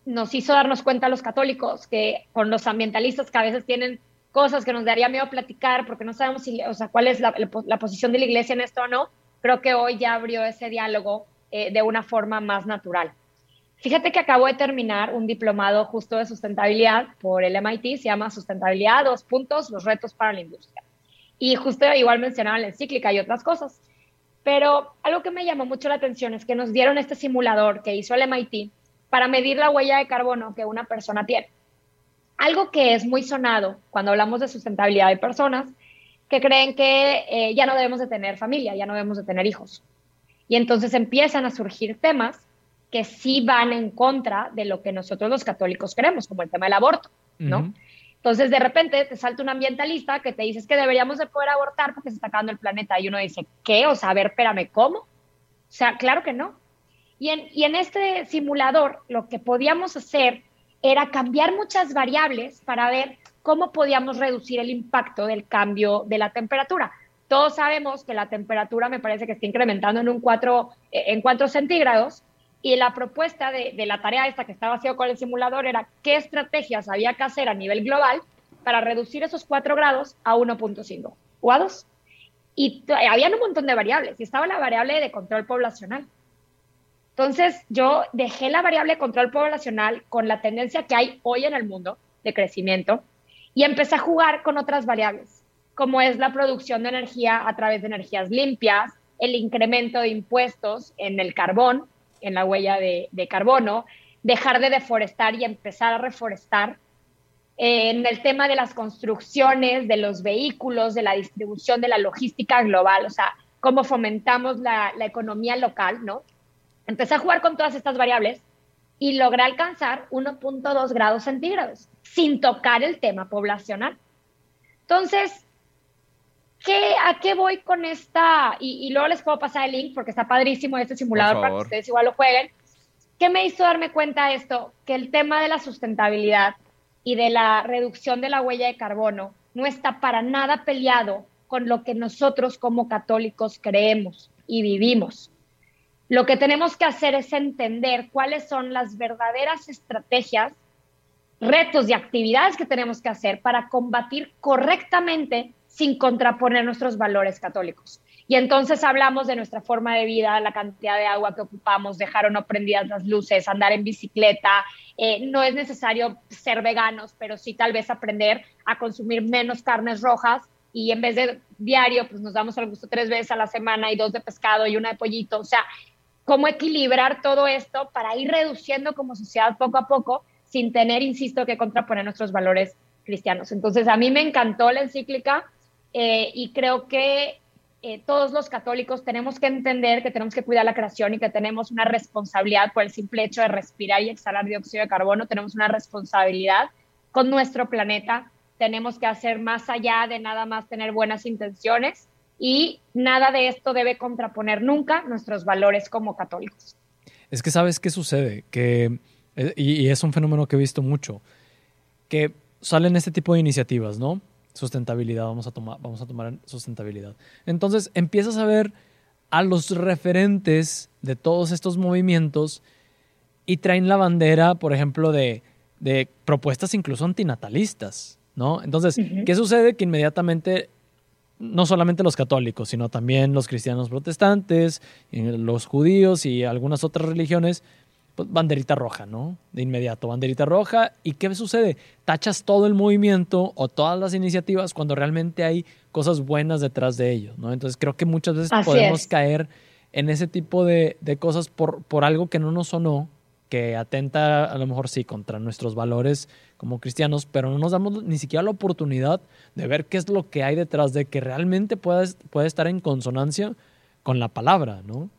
nos hizo darnos cuenta a los católicos que con los ambientalistas que a veces tienen cosas que nos daría miedo platicar porque no sabemos si, o sea, cuál es la, posición de la iglesia en esto o no, creo que hoy ya abrió ese diálogo eh, de una forma más natural. Fíjate que acabo de terminar un diplomado justo de sustentabilidad por el MIT, se llama Sustentabilidad, dos puntos, los retos para la industria. Y justo igual mencionaba la encíclica y otras cosas. Pero algo que me llamó mucho la atención es que nos dieron este simulador que hizo el MIT para medir la huella de carbono que una persona tiene. Algo que es muy sonado cuando hablamos de sustentabilidad de personas que creen que eh, ya no debemos de tener familia, ya no debemos de tener hijos. Y entonces empiezan a surgir temas que sí van en contra de lo que nosotros los católicos queremos, como el tema del aborto, ¿no? Entonces, de repente te salta un ambientalista que te dice que deberíamos de poder abortar porque se está acabando el planeta. Y uno dice, ¿qué? O sea, a ver, espérame, ¿cómo? O sea, claro que no. Y en, y en este simulador, lo que podíamos hacer era cambiar muchas variables para ver cómo podíamos reducir el impacto del cambio de la temperatura. Todos sabemos que la temperatura me parece que está incrementando en un 4, eh, en 4 centígrados y la propuesta de, la tarea esta que estaba haciendo con el simulador era qué estrategias había que hacer a nivel global para reducir esos 4 grados a 1.5 o a 2. Y había un montón de variables y estaba la variable de control poblacional. Entonces yo dejé la variable de control poblacional con la tendencia que hay hoy en el mundo de crecimiento y empecé a jugar con otras variables, como es la producción de energía a través de energías limpias, el incremento de impuestos en el carbón, en la huella de, carbono, dejar de deforestar y empezar a reforestar. en el tema de las construcciones, de los vehículos, de la distribución, de la logística global, o sea, cómo fomentamos la, la economía local, ¿no? Empecé a jugar con todas estas variables y logré alcanzar 1.2 grados centígrados sin tocar el tema poblacional. Entonces, ¿qué, ¿a qué voy con esta? Y, luego les puedo pasar el link porque está padrísimo este simulador para que ustedes igual lo jueguen. ¿Qué me hizo darme cuenta de esto? Que el tema de la sustentabilidad y de la reducción de la huella de carbono no está para nada peleado con lo que nosotros como católicos creemos y vivimos. Lo que tenemos que hacer es entender cuáles son las verdaderas estrategias, retos y actividades que tenemos que hacer para combatir correctamente sin contraponer nuestros valores católicos. Y entonces hablamos de nuestra forma de vida, la cantidad de agua que ocupamos, dejar o no prendidas las luces, andar en bicicleta. Eh, no es necesario ser veganos, pero sí tal vez aprender a consumir menos carnes rojas y en vez de diario, pues nos damos al gusto tres veces a la semana y dos de pescado y una de pollito. O sea, cómo equilibrar todo esto para ir reduciendo como sociedad poco a poco sin tener, insisto, que contraponer nuestros valores cristianos. Entonces, a mí me encantó la encíclica eh, y creo que eh, todos los católicos tenemos que entender que tenemos que cuidar la creación y que tenemos una responsabilidad por el simple hecho de respirar y exhalar dióxido de carbono, tenemos una responsabilidad con nuestro planeta, tenemos que hacer más allá de nada más tener buenas intenciones y nada de esto debe contraponer nunca nuestros valores como católicos. Es que sabes qué sucede, que, y, y es un fenómeno que he visto mucho, que salen este tipo de iniciativas, ¿no? Sustentabilidad, vamos a tomar, vamos a tomar sustentabilidad. Entonces empiezas a ver a los referentes de todos estos movimientos y traen la bandera, por ejemplo, de, de propuestas incluso antinatalistas, ¿no? Entonces, ¿qué sucede? Que inmediatamente no solamente los católicos, sino también los cristianos protestantes, los judíos y algunas otras religiones banderita roja, ¿no? De inmediato, banderita roja. ¿Y qué sucede? Tachas todo el movimiento o todas las iniciativas cuando realmente hay cosas buenas detrás de ellos, ¿no? Entonces creo que muchas veces podemos caer en ese tipo de, cosas por, por algo que no nos sonó, que atenta a lo mejor sí contra nuestros valores como cristianos, pero no nos damos ni siquiera la oportunidad de ver qué es lo que hay detrás de que realmente pueda, puede estar en consonancia con la palabra, ¿no?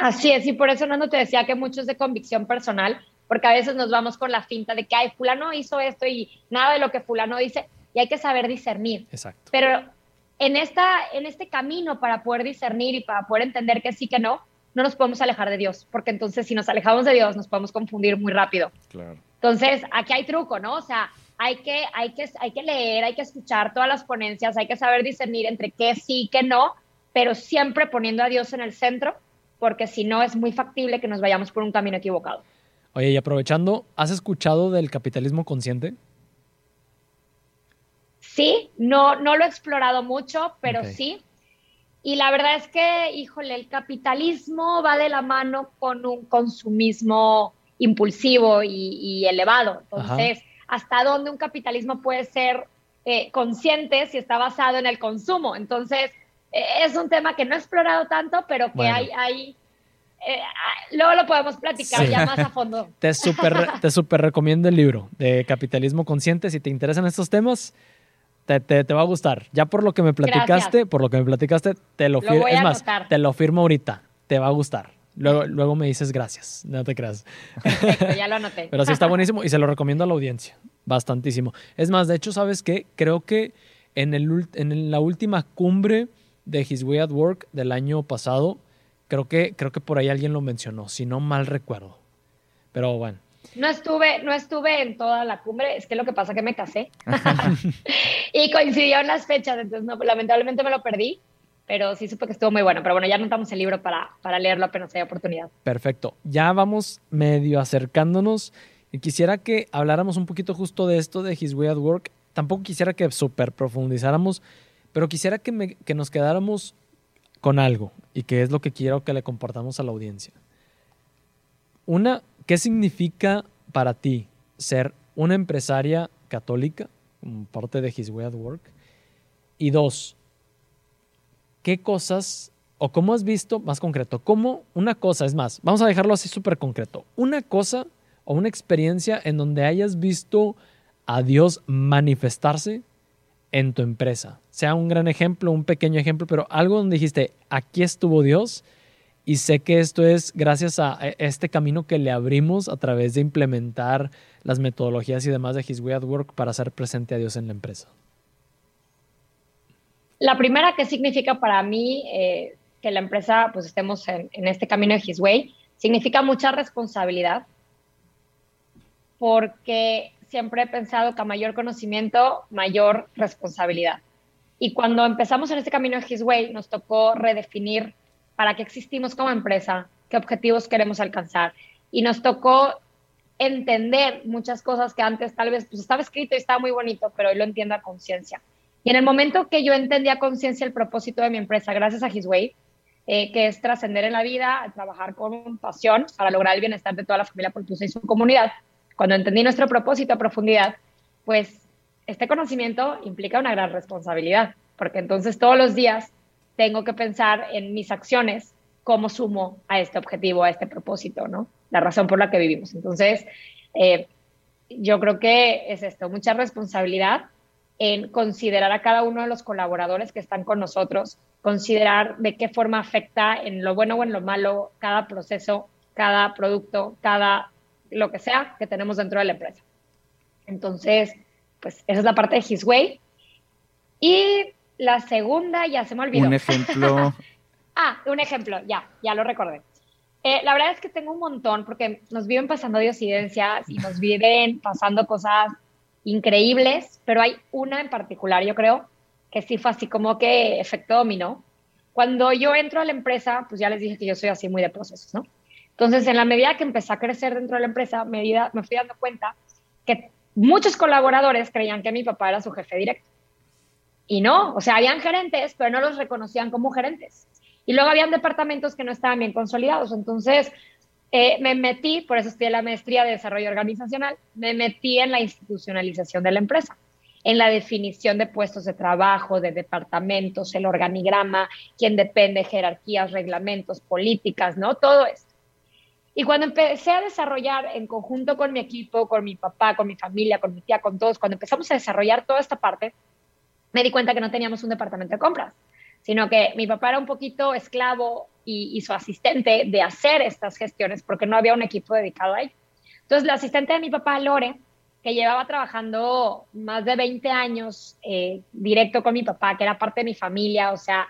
Así es, y por eso no te decía que mucho es de convicción personal, porque a veces nos vamos con la finta de que, ay, fulano hizo esto y nada de lo que fulano dice, y hay que saber discernir. Exacto. Pero en, esta, en este camino para poder discernir y para poder entender que sí, que no, no nos podemos alejar de Dios, porque entonces si nos alejamos de Dios nos podemos confundir muy rápido. Claro. Entonces, aquí hay truco, ¿no? O sea, hay que, hay, que, hay que leer, hay que escuchar todas las ponencias, hay que saber discernir entre qué sí y qué no, pero siempre poniendo a Dios en el centro porque si no es muy factible que nos vayamos por un camino equivocado. Oye, y aprovechando, ¿has escuchado del capitalismo consciente? Sí, no, no lo he explorado mucho, pero sí. Y la verdad es que, híjole, el capitalismo va de la mano con un consumismo impulsivo y, elevado. Entonces, ¿hasta dónde un capitalismo puede ser eh, consciente si está basado en el consumo? Entonces, es un tema que no he explorado tanto, pero que hay, hay eh, luego lo podemos platicar ya más a fondo. [laughs] Te super, te super recomiendo el libro de Capitalismo Consciente. Si te interesan estos temas, Te, te, va a gustar. Ya por lo que me platicaste, por lo que me platicaste, te lo, firmo. Es más, te lo firmo ahorita. Te va a gustar. Luego, luego me dices gracias. No te creas. Perfecto, ya lo anoté. [laughs] Pero sí está [laughs] buenísimo y se lo recomiendo a la audiencia. Bastantísimo. Es más, de hecho, ¿sabes qué? Creo que en, el, en la última cumbre de His Way at Work del año pasado, creo que, creo que por ahí alguien lo mencionó, si no mal recuerdo. Pero bueno. No estuve, no estuve en toda la cumbre, es que lo que pasa es que me casé [laughs] y coincidió en las fechas, entonces no, lamentablemente me lo perdí, pero sí supe que estuvo muy bueno. Pero bueno, ya anotamos el libro para, para leerlo apenas haya oportunidad. Perfecto, ya vamos medio acercándonos y quisiera que habláramos un poquito justo de esto de His Way at Work. Tampoco quisiera que super profundizáramos, pero quisiera que, nos quedáramos con algo y que es lo que quiero que le compartamos a la audiencia. Una, ¿qué significa para ti ser una empresaria católica, parte de His Way at Work? Y dos, ¿qué cosas o cómo has visto, más concreto, cómo una cosa, es más, vamos a dejarlo así súper concreto, una cosa o una experiencia en donde hayas visto a Dios manifestarse en tu empresa. Sea un gran ejemplo, un pequeño ejemplo, pero algo donde dijiste, aquí estuvo Dios y sé que esto es gracias a este camino que le abrimos a través de implementar las metodologías y demás de His Way at Work para hacer presente a Dios en la empresa. La primera, ¿qué significa para mí eh, que la empresa pues estemos en, en este camino de His Way? Significa mucha responsabilidad porque siempre he pensado que a mayor conocimiento, mayor responsabilidad. Y cuando empezamos en este camino de His Way, nos tocó redefinir para qué existimos como empresa, qué objetivos queremos alcanzar. Y nos tocó entender muchas cosas que antes tal vez pues, estaba escrito y estaba muy bonito, pero hoy lo entiendo a conciencia. Y en el momento que yo entendí a conciencia el propósito de mi empresa, gracias a His Way, eh, que es trascender en la vida, trabajar con pasión para lograr el bienestar de toda la familia por y su comunidad, cuando entendí nuestro propósito a profundidad, pues este conocimiento implica una gran responsabilidad, porque entonces todos los días tengo que pensar en mis acciones, cómo sumo a este objetivo, a este propósito, ¿no? La razón por la que vivimos. Entonces, eh, yo creo que es esto, mucha responsabilidad en considerar a cada uno de los colaboradores que están con nosotros, considerar de qué forma afecta en lo bueno o en lo malo cada proceso, cada producto, cada lo que sea que tenemos dentro de la empresa. Entonces, pues esa es la parte de His Way. Y la segunda, ya se me olvidó. Un ejemplo. [laughs] ah, un ejemplo, ya, ya lo recordé. Eh, la verdad es que tengo un montón porque nos viven pasando diosidencias y nos viven pasando cosas increíbles, pero hay una en particular, yo creo, que sí fue así como que efecto dominó. Cuando yo entro a la empresa, pues ya les dije que yo soy así muy de procesos, ¿no? Entonces, en la medida que empecé a crecer dentro de la empresa, me, me fui dando cuenta que muchos colaboradores creían que mi papá era su jefe directo. Y no, o sea, habían gerentes, pero no los reconocían como gerentes. Y luego habían departamentos que no estaban bien consolidados. Entonces, eh, me metí, por eso estudié la maestría de desarrollo organizacional, me metí en la institucionalización de la empresa, en la definición de puestos de trabajo, de departamentos, el organigrama, quién depende, jerarquías, reglamentos, políticas, ¿no? Todo esto. Y cuando empecé a desarrollar en conjunto con mi equipo, con mi papá, con mi familia, con mi tía, con todos, cuando empezamos a desarrollar toda esta parte, me di cuenta que no teníamos un departamento de compras, sino que mi papá era un poquito esclavo y, su asistente de hacer estas gestiones porque no había un equipo dedicado a ello. Entonces, la asistente de mi papá, Lore, que llevaba trabajando más de 20 años eh, directo con mi papá, que era parte de mi familia, o sea,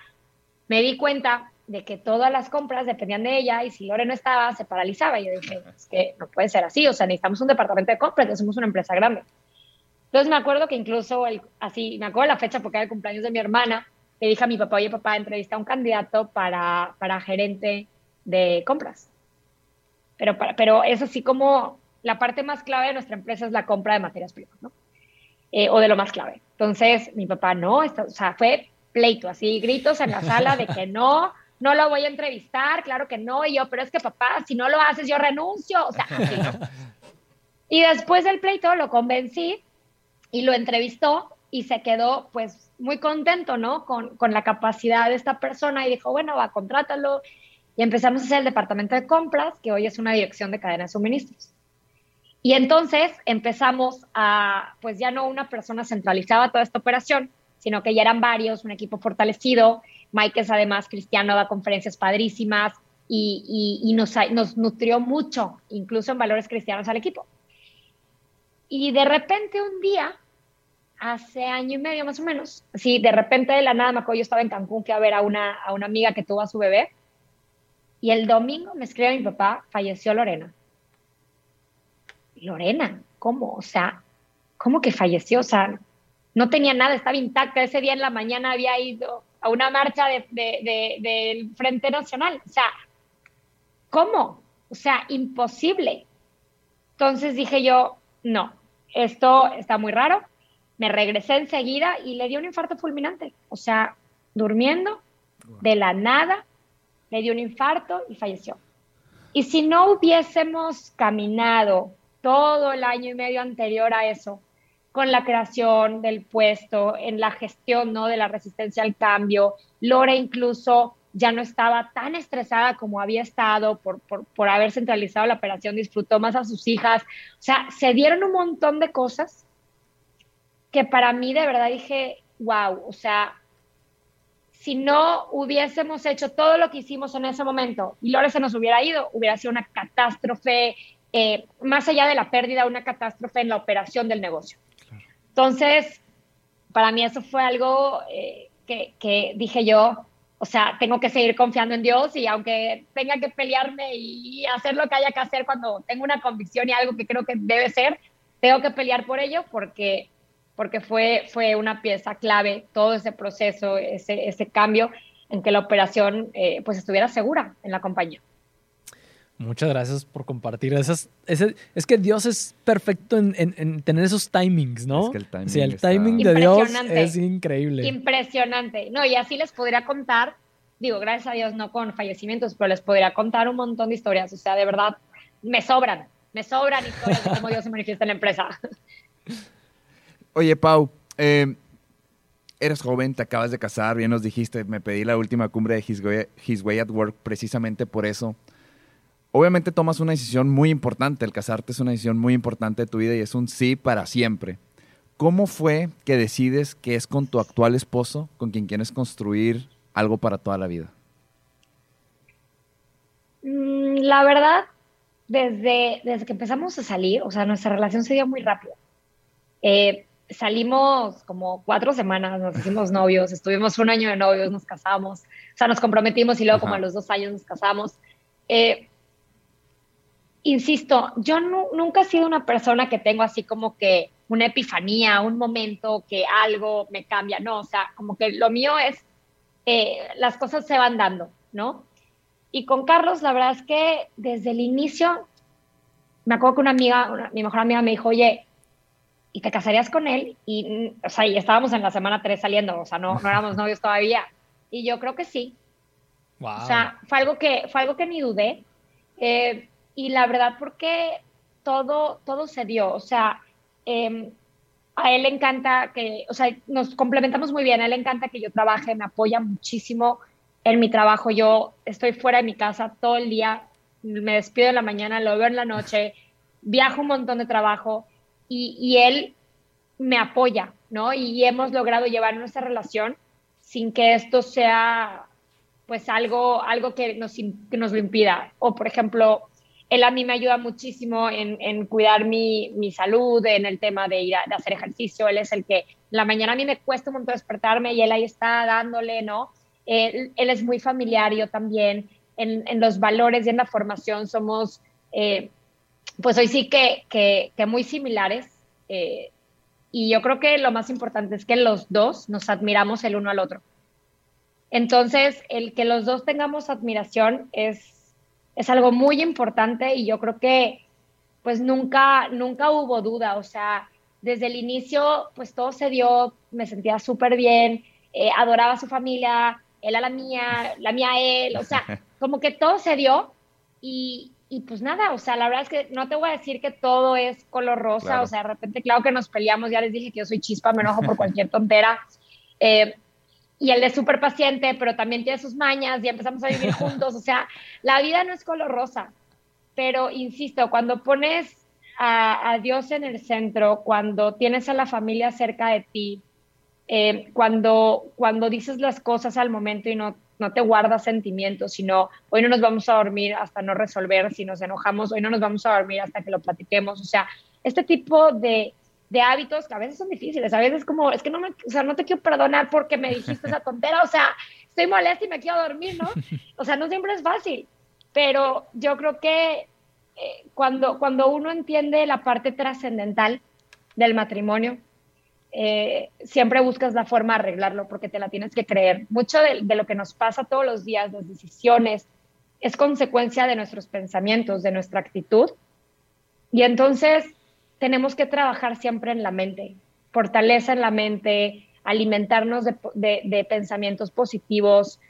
me di cuenta de que todas las compras dependían de ella y si Lore no estaba, se paralizaba. Y yo dije, es que no puede ser así, o sea, necesitamos un departamento de compras, ya somos una empresa grande. Entonces me acuerdo que incluso, así, me acuerdo la fecha porque era el cumpleaños de mi hermana, le dije a mi papá, oye papá, entrevista a un candidato para, para gerente de compras. Pero, para, pero es así como la parte más clave de nuestra empresa es la compra de materias primas, ¿no? Eh, o de lo más clave. Entonces mi papá, no, o sea, fue pleito, así, gritos en la sala de que no, no lo voy a entrevistar, claro que no, y yo, pero es que papá, si no lo haces, yo renuncio, o sea, [laughs] Y después del pleito lo convencí y lo entrevistó y se quedó pues muy contento, ¿no? Con, con la capacidad de esta persona y dijo, bueno, va, contrátalo. Y empezamos a hacer el departamento de compras, que hoy es una dirección de cadena de suministros. Y entonces empezamos a, pues ya no una persona centralizaba toda esta operación, sino que ya eran varios, un equipo fortalecido. Mike es además cristiano, da conferencias padrísimas y, nos, nutrió mucho, incluso en valores cristianos al equipo. Y de repente un día, hace año y medio más o menos, sí, de repente de la nada me acuerdo, yo estaba en Cancún, fui a ver a una, a una amiga que tuvo a su bebé, y el domingo me escribe mi papá, falleció Lorena. Lorena, ¿cómo? O sea, ¿cómo que falleció? O sea, no tenía nada, estaba intacta. Ese día en la mañana había ido a una marcha del de, Frente Nacional. O sea, ¿cómo? O sea, imposible. Entonces dije yo, no, esto está muy raro. Me regresé enseguida y le dio un infarto fulminante. O sea, durmiendo, de la nada, le dio un infarto y falleció. Y si no hubiésemos caminado todo el año y medio anterior a eso, con la creación del puesto, en la gestión ¿no? de la resistencia al cambio, Lore incluso ya no estaba tan estresada como había estado por, por, por, haber centralizado la operación, disfrutó más a sus hijas. O sea, se dieron un montón de cosas que para mí de verdad dije, wow, o sea, si no hubiésemos hecho todo lo que hicimos en ese momento y Lore se nos hubiera ido, hubiera sido una catástrofe, eh, más allá de la pérdida, una catástrofe en la operación del negocio. Entonces, para mí eso fue algo eh, que, dije yo, o sea, tengo que seguir confiando en Dios y aunque tenga que pelearme y hacer lo que haya que hacer cuando tengo una convicción y algo que creo que debe ser, tengo que pelear por ello porque porque fue, fue una pieza clave todo ese proceso, ese, ese cambio en que la operación eh, pues estuviera segura en la compañía. Muchas gracias por compartir. Esas, ese, es que Dios es perfecto en, en, tener esos timings, ¿no? Es que el timing, sí, el timing de Dios es increíble. Impresionante. No, y así les podría contar, digo, gracias a Dios no con fallecimientos, pero les podría contar un montón de historias. O sea, de verdad, me sobran, me sobran historias de cómo Dios se manifiesta en la empresa. [laughs] Oye, Pau, eh, eres joven, te acabas de casar, bien nos dijiste, me pedí la última cumbre de His Way, at Work precisamente por eso. Obviamente tomas una decisión muy importante, el casarte es una decisión muy importante de tu vida y es un sí para siempre. ¿Cómo fue que decides que es con tu actual esposo con quien quieres construir algo para toda la vida? Mm, la verdad, desde, desde que empezamos a salir, o sea, nuestra relación se dio muy rápido. Eh, salimos como cuatro semanas, nos hicimos [laughs] novios, estuvimos un año de novios, nos casamos, o sea, nos comprometimos y luego como a los dos años nos casamos. Eh, insisto, yo nunca he sido una persona que tengo así como que una epifanía, un momento que algo me cambia, no, o sea, como que lo mío es, eh, las cosas se van dando, ¿no? Y con Carlos, la verdad es que desde el inicio, me acuerdo que una amiga, mi mejor amiga me dijo, oye, y te casarías con él y, o sea, y estábamos en la semana 3 saliendo, o sea, no, no éramos novios [laughs] todavía. Y yo creo que sí. O sea, fue algo que, fue algo que ni dudé. Eh, y la verdad, porque todo, todo se dio. O sea, em, a él le encanta que, o sea, nos complementamos muy bien. A él le encanta que yo trabaje, me apoya muchísimo en mi trabajo. Yo estoy fuera de mi casa todo el día, me despido en la mañana, lo veo en la noche, viajo un montón de trabajo y, él me apoya, ¿no? Y hemos logrado llevar nuestra relación sin que esto sea pues algo, algo que, nos, nos lo impida. O por ejemplo, él a mí me ayuda muchísimo en, cuidar mi, salud, en el tema de ir a hacer ejercicio. Él es el que la mañana a mí me cuesta un montón despertarme y él ahí está dándole, ¿no? Él, es muy familiar, yo también. En, los valores y en la formación somos eh, pues hoy sí que, que, muy similares. Eh, y yo creo que lo más importante es que los dos nos admiramos el uno al otro. Entonces, el que los dos tengamos admiración es, es algo muy importante y yo creo que pues nunca, nunca hubo duda. O sea, desde el inicio, pues todo se dio, me sentía súper bien, eh, adoraba a su familia, él a la mía, la mía a él, o sea, [laughs] como que todo se dio y, y pues nada, o sea, la verdad es que no te voy a decir que todo es color rosa, o sea, de repente, claro que nos peleamos, ya les dije que yo soy chispa, me enojo por cualquier tontera. Eh, y él es súper paciente, pero también tiene sus mañas y empezamos a vivir [laughs] juntos, o sea, la vida no es color rosa, pero insisto, cuando pones a, Dios en el centro, cuando tienes a la familia cerca de ti, eh, cuando, cuando dices las cosas al momento y no, no te guardas sentimientos, sino hoy no nos vamos a dormir hasta no resolver, si nos enojamos, hoy no nos vamos a dormir hasta que lo platiquemos. O sea, este tipo de, de hábitos que a veces son difíciles, a veces como, es que no, me, o sea, no te quiero perdonar porque me dijiste esa tontera, o sea, estoy molesta y me quiero dormir, ¿no? [laughs] O sea, no siempre es fácil, pero yo creo que eh, cuando, cuando uno entiende la parte trascendental del matrimonio, eh, siempre buscas la forma de arreglarlo porque te la tienes que creer. Mucho de, lo que nos pasa todos los días, las decisiones, es consecuencia de nuestros pensamientos, de nuestra actitud. Y entonces tenemos que trabajar siempre en la mente, fortaleza en la mente, alimentarnos de, pensamientos positivos.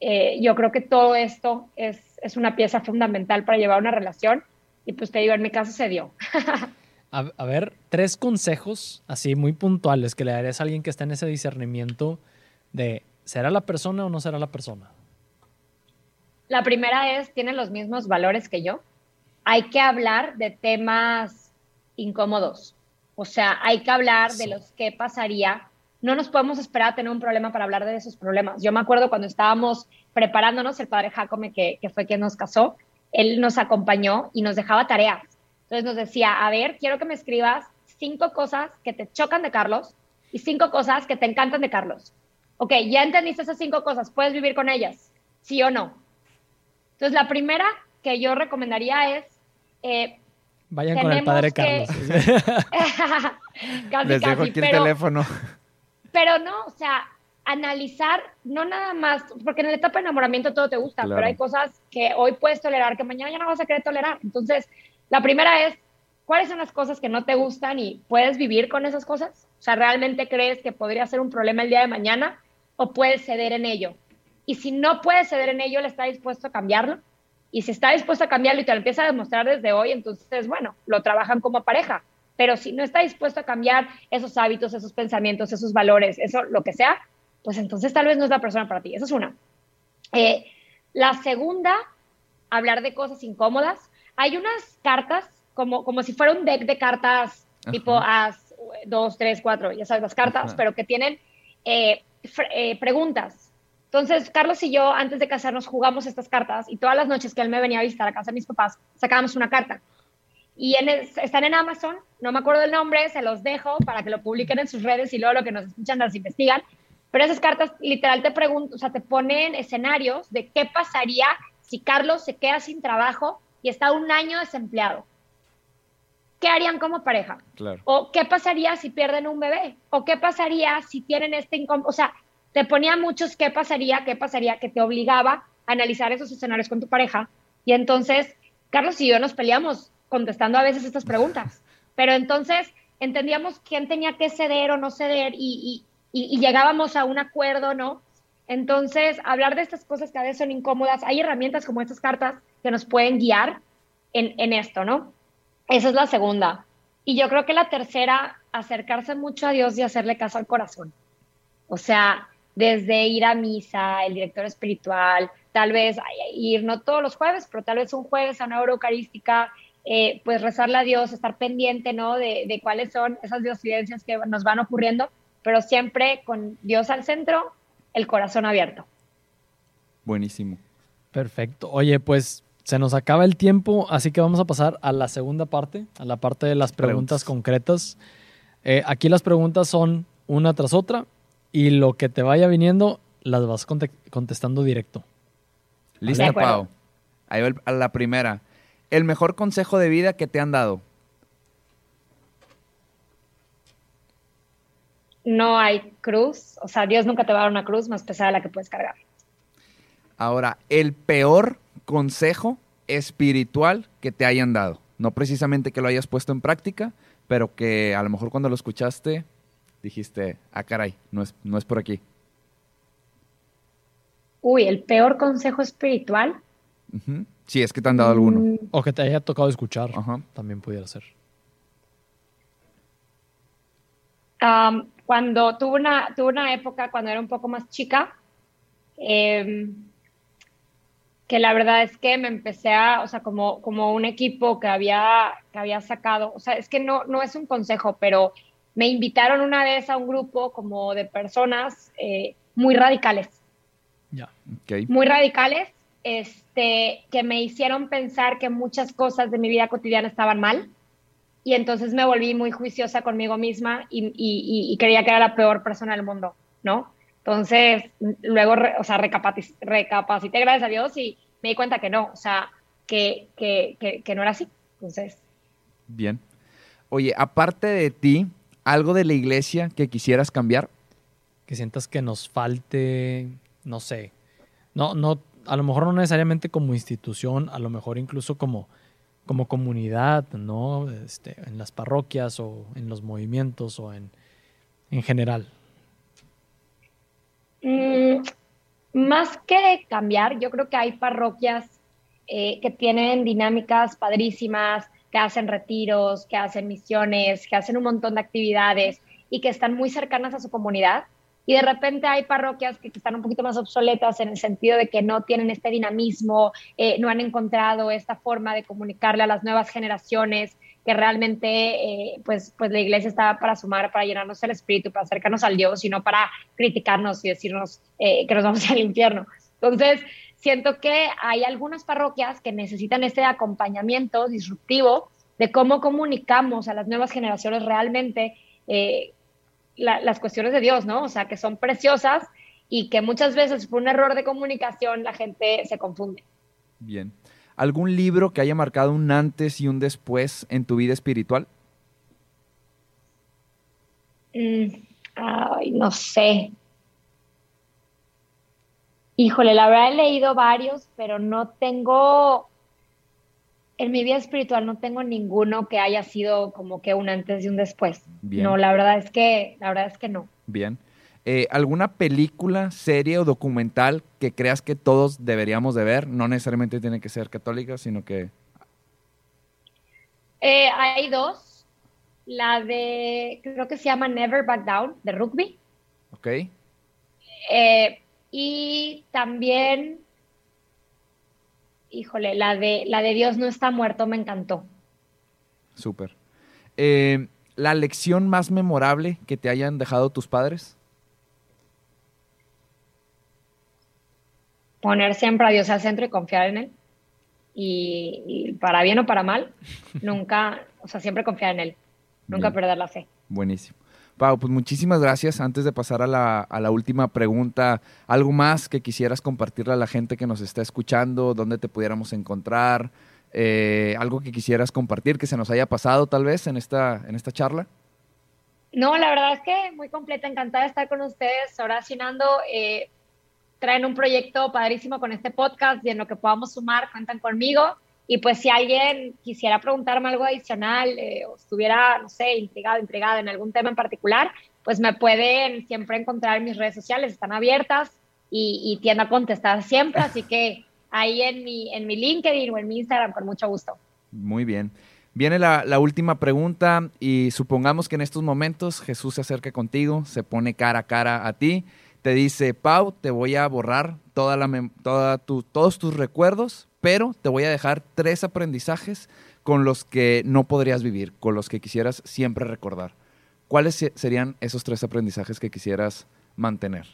Eh, yo creo que todo esto es, es una pieza fundamental para llevar una relación y pues te digo, en mi caso se dio. [laughs] a, ver, tres consejos así muy puntuales que le darías a alguien que está en ese discernimiento de ¿será la persona o no será la persona? La primera es, ¿tiene los mismos valores que yo? Hay que hablar de temas incómodos. O sea, hay que hablar de los que pasaría. No nos podemos esperar a tener un problema para hablar de esos problemas. Yo me acuerdo cuando estábamos preparándonos, el padre Jacome, que, que fue quien nos casó, él nos acompañó y nos dejaba tareas. Entonces nos decía, a ver, quiero que me escribas cinco cosas que te chocan de Carlos y cinco cosas que te encantan de Carlos. Ok, ya entendiste esas cinco cosas, ¿puedes vivir con ellas? ¿Sí o no? Entonces la primera que yo recomendaría es... Eh, Vayan con el padre Carlos. [laughs] [laughs] casi, Les dejo aquí el teléfono. Pero no, o sea, analizar, no nada más, porque en la etapa de enamoramiento todo te gusta, pero hay cosas que hoy puedes tolerar que mañana ya no vas a querer tolerar. Entonces, la primera es, ¿cuáles son las cosas que no te gustan y puedes vivir con esas cosas? O sea, ¿realmente crees que podría ser un problema el día de mañana o puedes ceder en ello? Y si no puedes ceder en ello, ¿le está dispuesto a cambiarlo? Y si está dispuesto a cambiarlo y te lo empieza a demostrar desde hoy, entonces, bueno, lo trabajan como pareja. Pero si no está dispuesto a cambiar esos hábitos, esos pensamientos, esos valores, eso, lo que sea, pues entonces tal vez no es la persona para ti. Esa es una. Eh, la segunda, hablar de cosas incómodas. Hay unas cartas, como, como si fuera un deck de cartas tipo as dos, tres, cuatro, ya sabes, las cartas, pero que tienen eh, eh, preguntas. Entonces, Carlos y yo, antes de casarnos, jugamos estas cartas y todas las noches que él me venía a visitar a casa de mis papás, sacábamos una carta. Y están en Amazon, no me acuerdo el nombre, se los dejo para que lo publiquen en sus redes y luego lo que nos escuchan las investigan. Pero esas cartas literal te preguntan, o sea, te ponen escenarios de qué pasaría si Carlos se queda sin trabajo y está un año desempleado. ¿Qué harían como pareja? Claro. O qué pasaría si pierden un bebé? O qué pasaría si tienen este incómodo? O sea, te ponía muchos qué pasaría, qué pasaría, que te obligaba a analizar esos escenarios con tu pareja. Y entonces, Carlos y yo nos peleamos contestando a veces estas preguntas. [laughs] Pero entonces entendíamos quién tenía que ceder o no ceder y, y, llegábamos a un acuerdo, ¿no? Entonces, hablar de estas cosas que a veces son incómodas, hay herramientas como estas cartas que nos pueden guiar en, en esto, ¿no? Esa es la segunda. Y yo creo que la tercera, acercarse mucho a Dios y hacerle caso al corazón. O sea, desde ir a misa, el director espiritual, tal vez ir no todos los jueves, pero tal vez un jueves a una hora eucarística, eh, pues rezarle a Dios, estar pendiente, ¿no? De, de cuáles son esas diosidencias que nos van ocurriendo pero siempre con Dios al centro, el corazón abierto. Buenísimo. Perfecto. Oye, pues se nos acaba el tiempo, así que vamos a pasar a la segunda parte, a la parte de las preguntas, concretas. Eh, aquí las preguntas son una tras otra y lo que te vaya viniendo las vas contestando directo. Lista, Pau. Ahí va la primera. El mejor consejo de vida que te han dado. no hay cruz, o sea, Dios nunca te va a dar una cruz más pesada de la que puedes cargar. Ahora, el peor consejo espiritual que te hayan dado, no precisamente que lo hayas puesto en práctica, pero que a lo mejor cuando lo escuchaste dijiste, ah, caray, no es, no es por aquí. Uy, el peor consejo espiritual. Sí, es que te han dado alguno. Mm. O que te haya tocado escuchar, también pudiera ser cuando tuve una, tuve una época cuando era un poco más chica, em, que la verdad es que me empecé a, o sea, como, como un equipo que había, que había sacado, o sea, es que no, no es un consejo, pero me invitaron una vez a un grupo como de personas eh, muy radicales. Ya. Ok. Muy radicales, este, que me hicieron pensar que muchas cosas de mi vida cotidiana estaban mal. Y entonces me volví muy juiciosa conmigo misma y, y- y creía que era la peor persona del mundo, ¿no? Entonces, luego, re- o sea, recapaci- recapacité, gracias a Dios, y me di cuenta que no, o sea, que, que, que, que no era así. Entonces, Bien. Oye, aparte de ti, ¿algo de la iglesia que quisieras cambiar? Que sientas que nos falte, no sé. No, no, a lo mejor no necesariamente como institución, a lo mejor incluso como, como comunidad, ¿no? Este, en las parroquias o en los movimientos o en, en general. Mm, más que cambiar, yo creo que hay parroquias eh, que tienen dinámicas padrísimas, que hacen retiros, que hacen misiones, que hacen un montón de actividades y que están muy cercanas a su comunidad. Y de repente hay parroquias que, están un poquito más obsoletas en el sentido de que no tienen este dinamismo, eh, no han encontrado esta forma de comunicarle a las nuevas generaciones que realmente eh, pues, pues la iglesia está para sumar, para llenarnos el espíritu, para acercarnos al Dios y no para criticarnos y decirnos eh, que nos vamos [laughs] al infierno. Entonces, siento que hay algunas parroquias que necesitan este acompañamiento disruptivo de cómo comunicamos a las nuevas generaciones realmente eh, la, las cuestiones de Dios, ¿no? O sea, que son preciosas y que muchas veces por un error de comunicación la gente se confunde. Bien. ¿Algún libro que haya marcado un antes y un después en tu vida espiritual? Mm, ay, no sé. Híjole, la verdad he leído varios, pero no tengo, en mi vida espiritual no tengo ninguno que haya sido como que un antes y un después. Bien. No, la verdad es que, la verdad es que no. Bien. Eh, ¿Alguna película, serie o documental que creas que todos deberíamos de ver? No necesariamente tiene que ser católica, sino que... Eh, hay dos. La de, creo que se llama Never Back Down, de rugby. ¿Ok? Eh, y también, híjole, la de, la de Dios no está muerto me encantó. Súper. Eh, ¿La lección más memorable que te hayan dejado tus padres? Poner siempre a Dios al centro y confiar en Él. Y, y para bien o para mal, [laughs] nunca, o sea, siempre confiar en Él. Nunca Bien. perder la fe. Buenísimo. Pau, pues muchísimas gracias. Antes de pasar a la, a la última pregunta, ¿algo más que quisieras compartirle a la gente que nos está escuchando? ¿Dónde te pudiéramos encontrar? Eh, ¿Algo que quisieras compartir que se nos haya pasado tal vez en esta, en esta charla? No, la verdad es que muy completa, encantada de estar con ustedes. Ahora Sinando, eh, traen un proyecto padrísimo con este podcast y en lo que podamos sumar, cuentan conmigo. Y pues si alguien quisiera preguntarme algo adicional eh, o estuviera, no sé, intrigado, intrigada en algún tema en particular, pues me pueden siempre encontrar en mis redes sociales, están abiertas y, y tiendo a contestar siempre. Así que ahí en mi, en mi LinkedIn o en mi Instagram, con mucho gusto. Muy bien. Viene la última pregunta y supongamos que en estos momentos Jesús se acerca contigo, se pone cara a cara a ti, te dice, Pau, te voy a borrar toda la mem- toda tu- todos tus recuerdos, pero te voy a dejar tres aprendizajes con los que no podrías vivir, con los que quisieras siempre recordar. ¿Cuáles se- serían esos tres aprendizajes que quisieras mantener?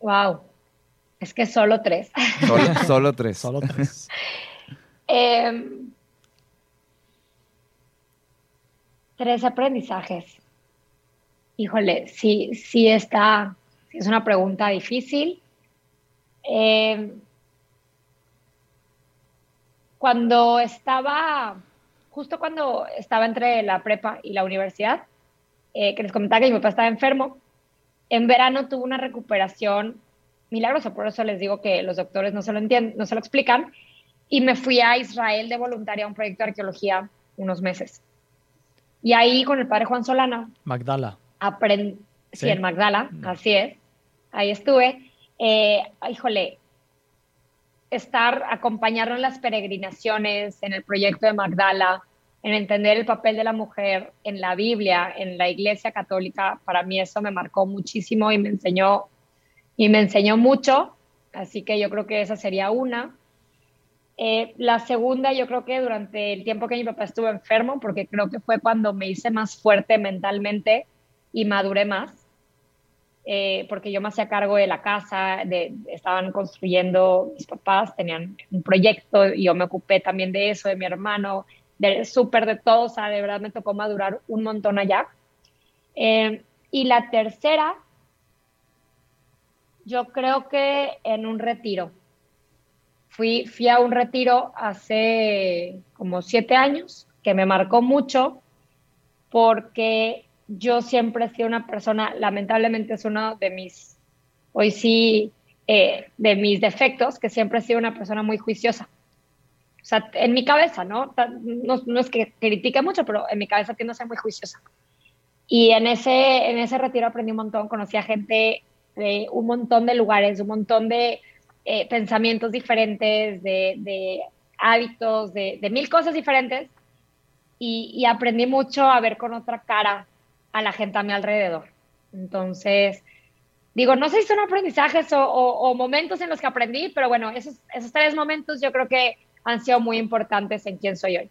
Wow. Es que solo tres. Solo, [laughs] solo tres. Solo tres. [laughs] Eh, tres aprendizajes. Híjole, sí, sí está, es una pregunta difícil. Eh, cuando estaba, justo cuando estaba entre la prepa y la universidad, eh, que les comentaba que mi papá estaba enfermo, en verano tuvo una recuperación milagrosa, por eso les digo que los doctores no se lo entienden, no se lo explican, y me fui a Israel de voluntaria a un proyecto de arqueología unos meses. Y ahí con el padre Juan Solana Magdala. Aprendí, sí. Sí. en Magdala, así es, ahí estuve. Eh, híjole, estar, acompañarlo en las peregrinaciones, en el proyecto de Magdala, en entender el papel de la mujer en la Biblia, en la iglesia católica, para mí eso me marcó muchísimo y me enseñó y me enseñó mucho, así que yo creo que esa sería una. Eh, la segunda, yo creo que durante el tiempo que mi papá estuvo enfermo, porque creo que fue cuando me hice más fuerte mentalmente y maduré más, eh, porque yo me hacía cargo de la casa, de, estaban construyendo, mis papás tenían un proyecto y yo me ocupé también de eso, de mi hermano, del súper, de todo, o sea, de verdad me tocó madurar un montón allá. Eh, y la tercera, yo creo que en un retiro fui, fui a un retiro hace como siete años que me marcó mucho porque yo siempre he sido una persona, lamentablemente es uno de mis, hoy sí, eh, de mis defectos, que siempre he sido una persona muy juiciosa. O sea, en mi cabeza, ¿no? No, no es que critique mucho, pero en mi cabeza tiendo a ser muy juiciosa. Y en ese, en ese retiro aprendí un montón, conocí a gente de un montón de lugares, un montón de eh, pensamientos diferentes, de, hábitos, de, mil cosas diferentes. Y, aprendí mucho a ver con otra cara a la gente a mi alrededor. Entonces, digo, no sé si son aprendizajes o, momentos en los que aprendí, pero bueno, esos, esos tres momentos yo creo que han sido muy importantes en quién soy hoy.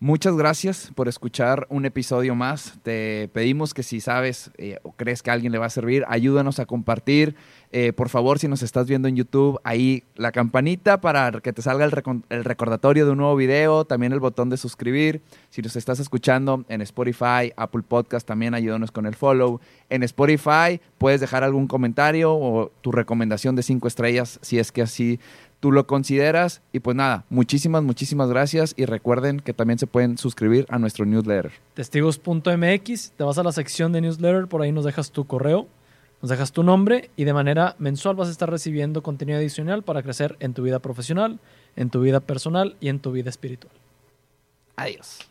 Muchas gracias por escuchar un episodio más. Te pedimos que si sabes eh, o crees que alguien le va a servir, ayúdanos a compartir. Eh, por favor, si nos estás viendo en YouTube, ahí la campanita para que te salga el, el, recordatorio de un nuevo video, también el botón de suscribir. Si nos estás escuchando en Spotify, Apple Podcast, también ayúdanos con el follow. En Spotify puedes dejar algún comentario o tu recomendación de cinco estrellas si es que así tú lo consideras. Y pues nada, muchísimas, muchísimas gracias. Y recuerden que también se pueden suscribir a nuestro newsletter. Testigos.mx, te vas a la sección de newsletter, por ahí nos dejas tu correo, nos dejas tu nombre y de manera mensual vas a estar recibiendo contenido adicional para crecer en tu vida profesional, en tu vida personal y en tu vida espiritual. Adiós.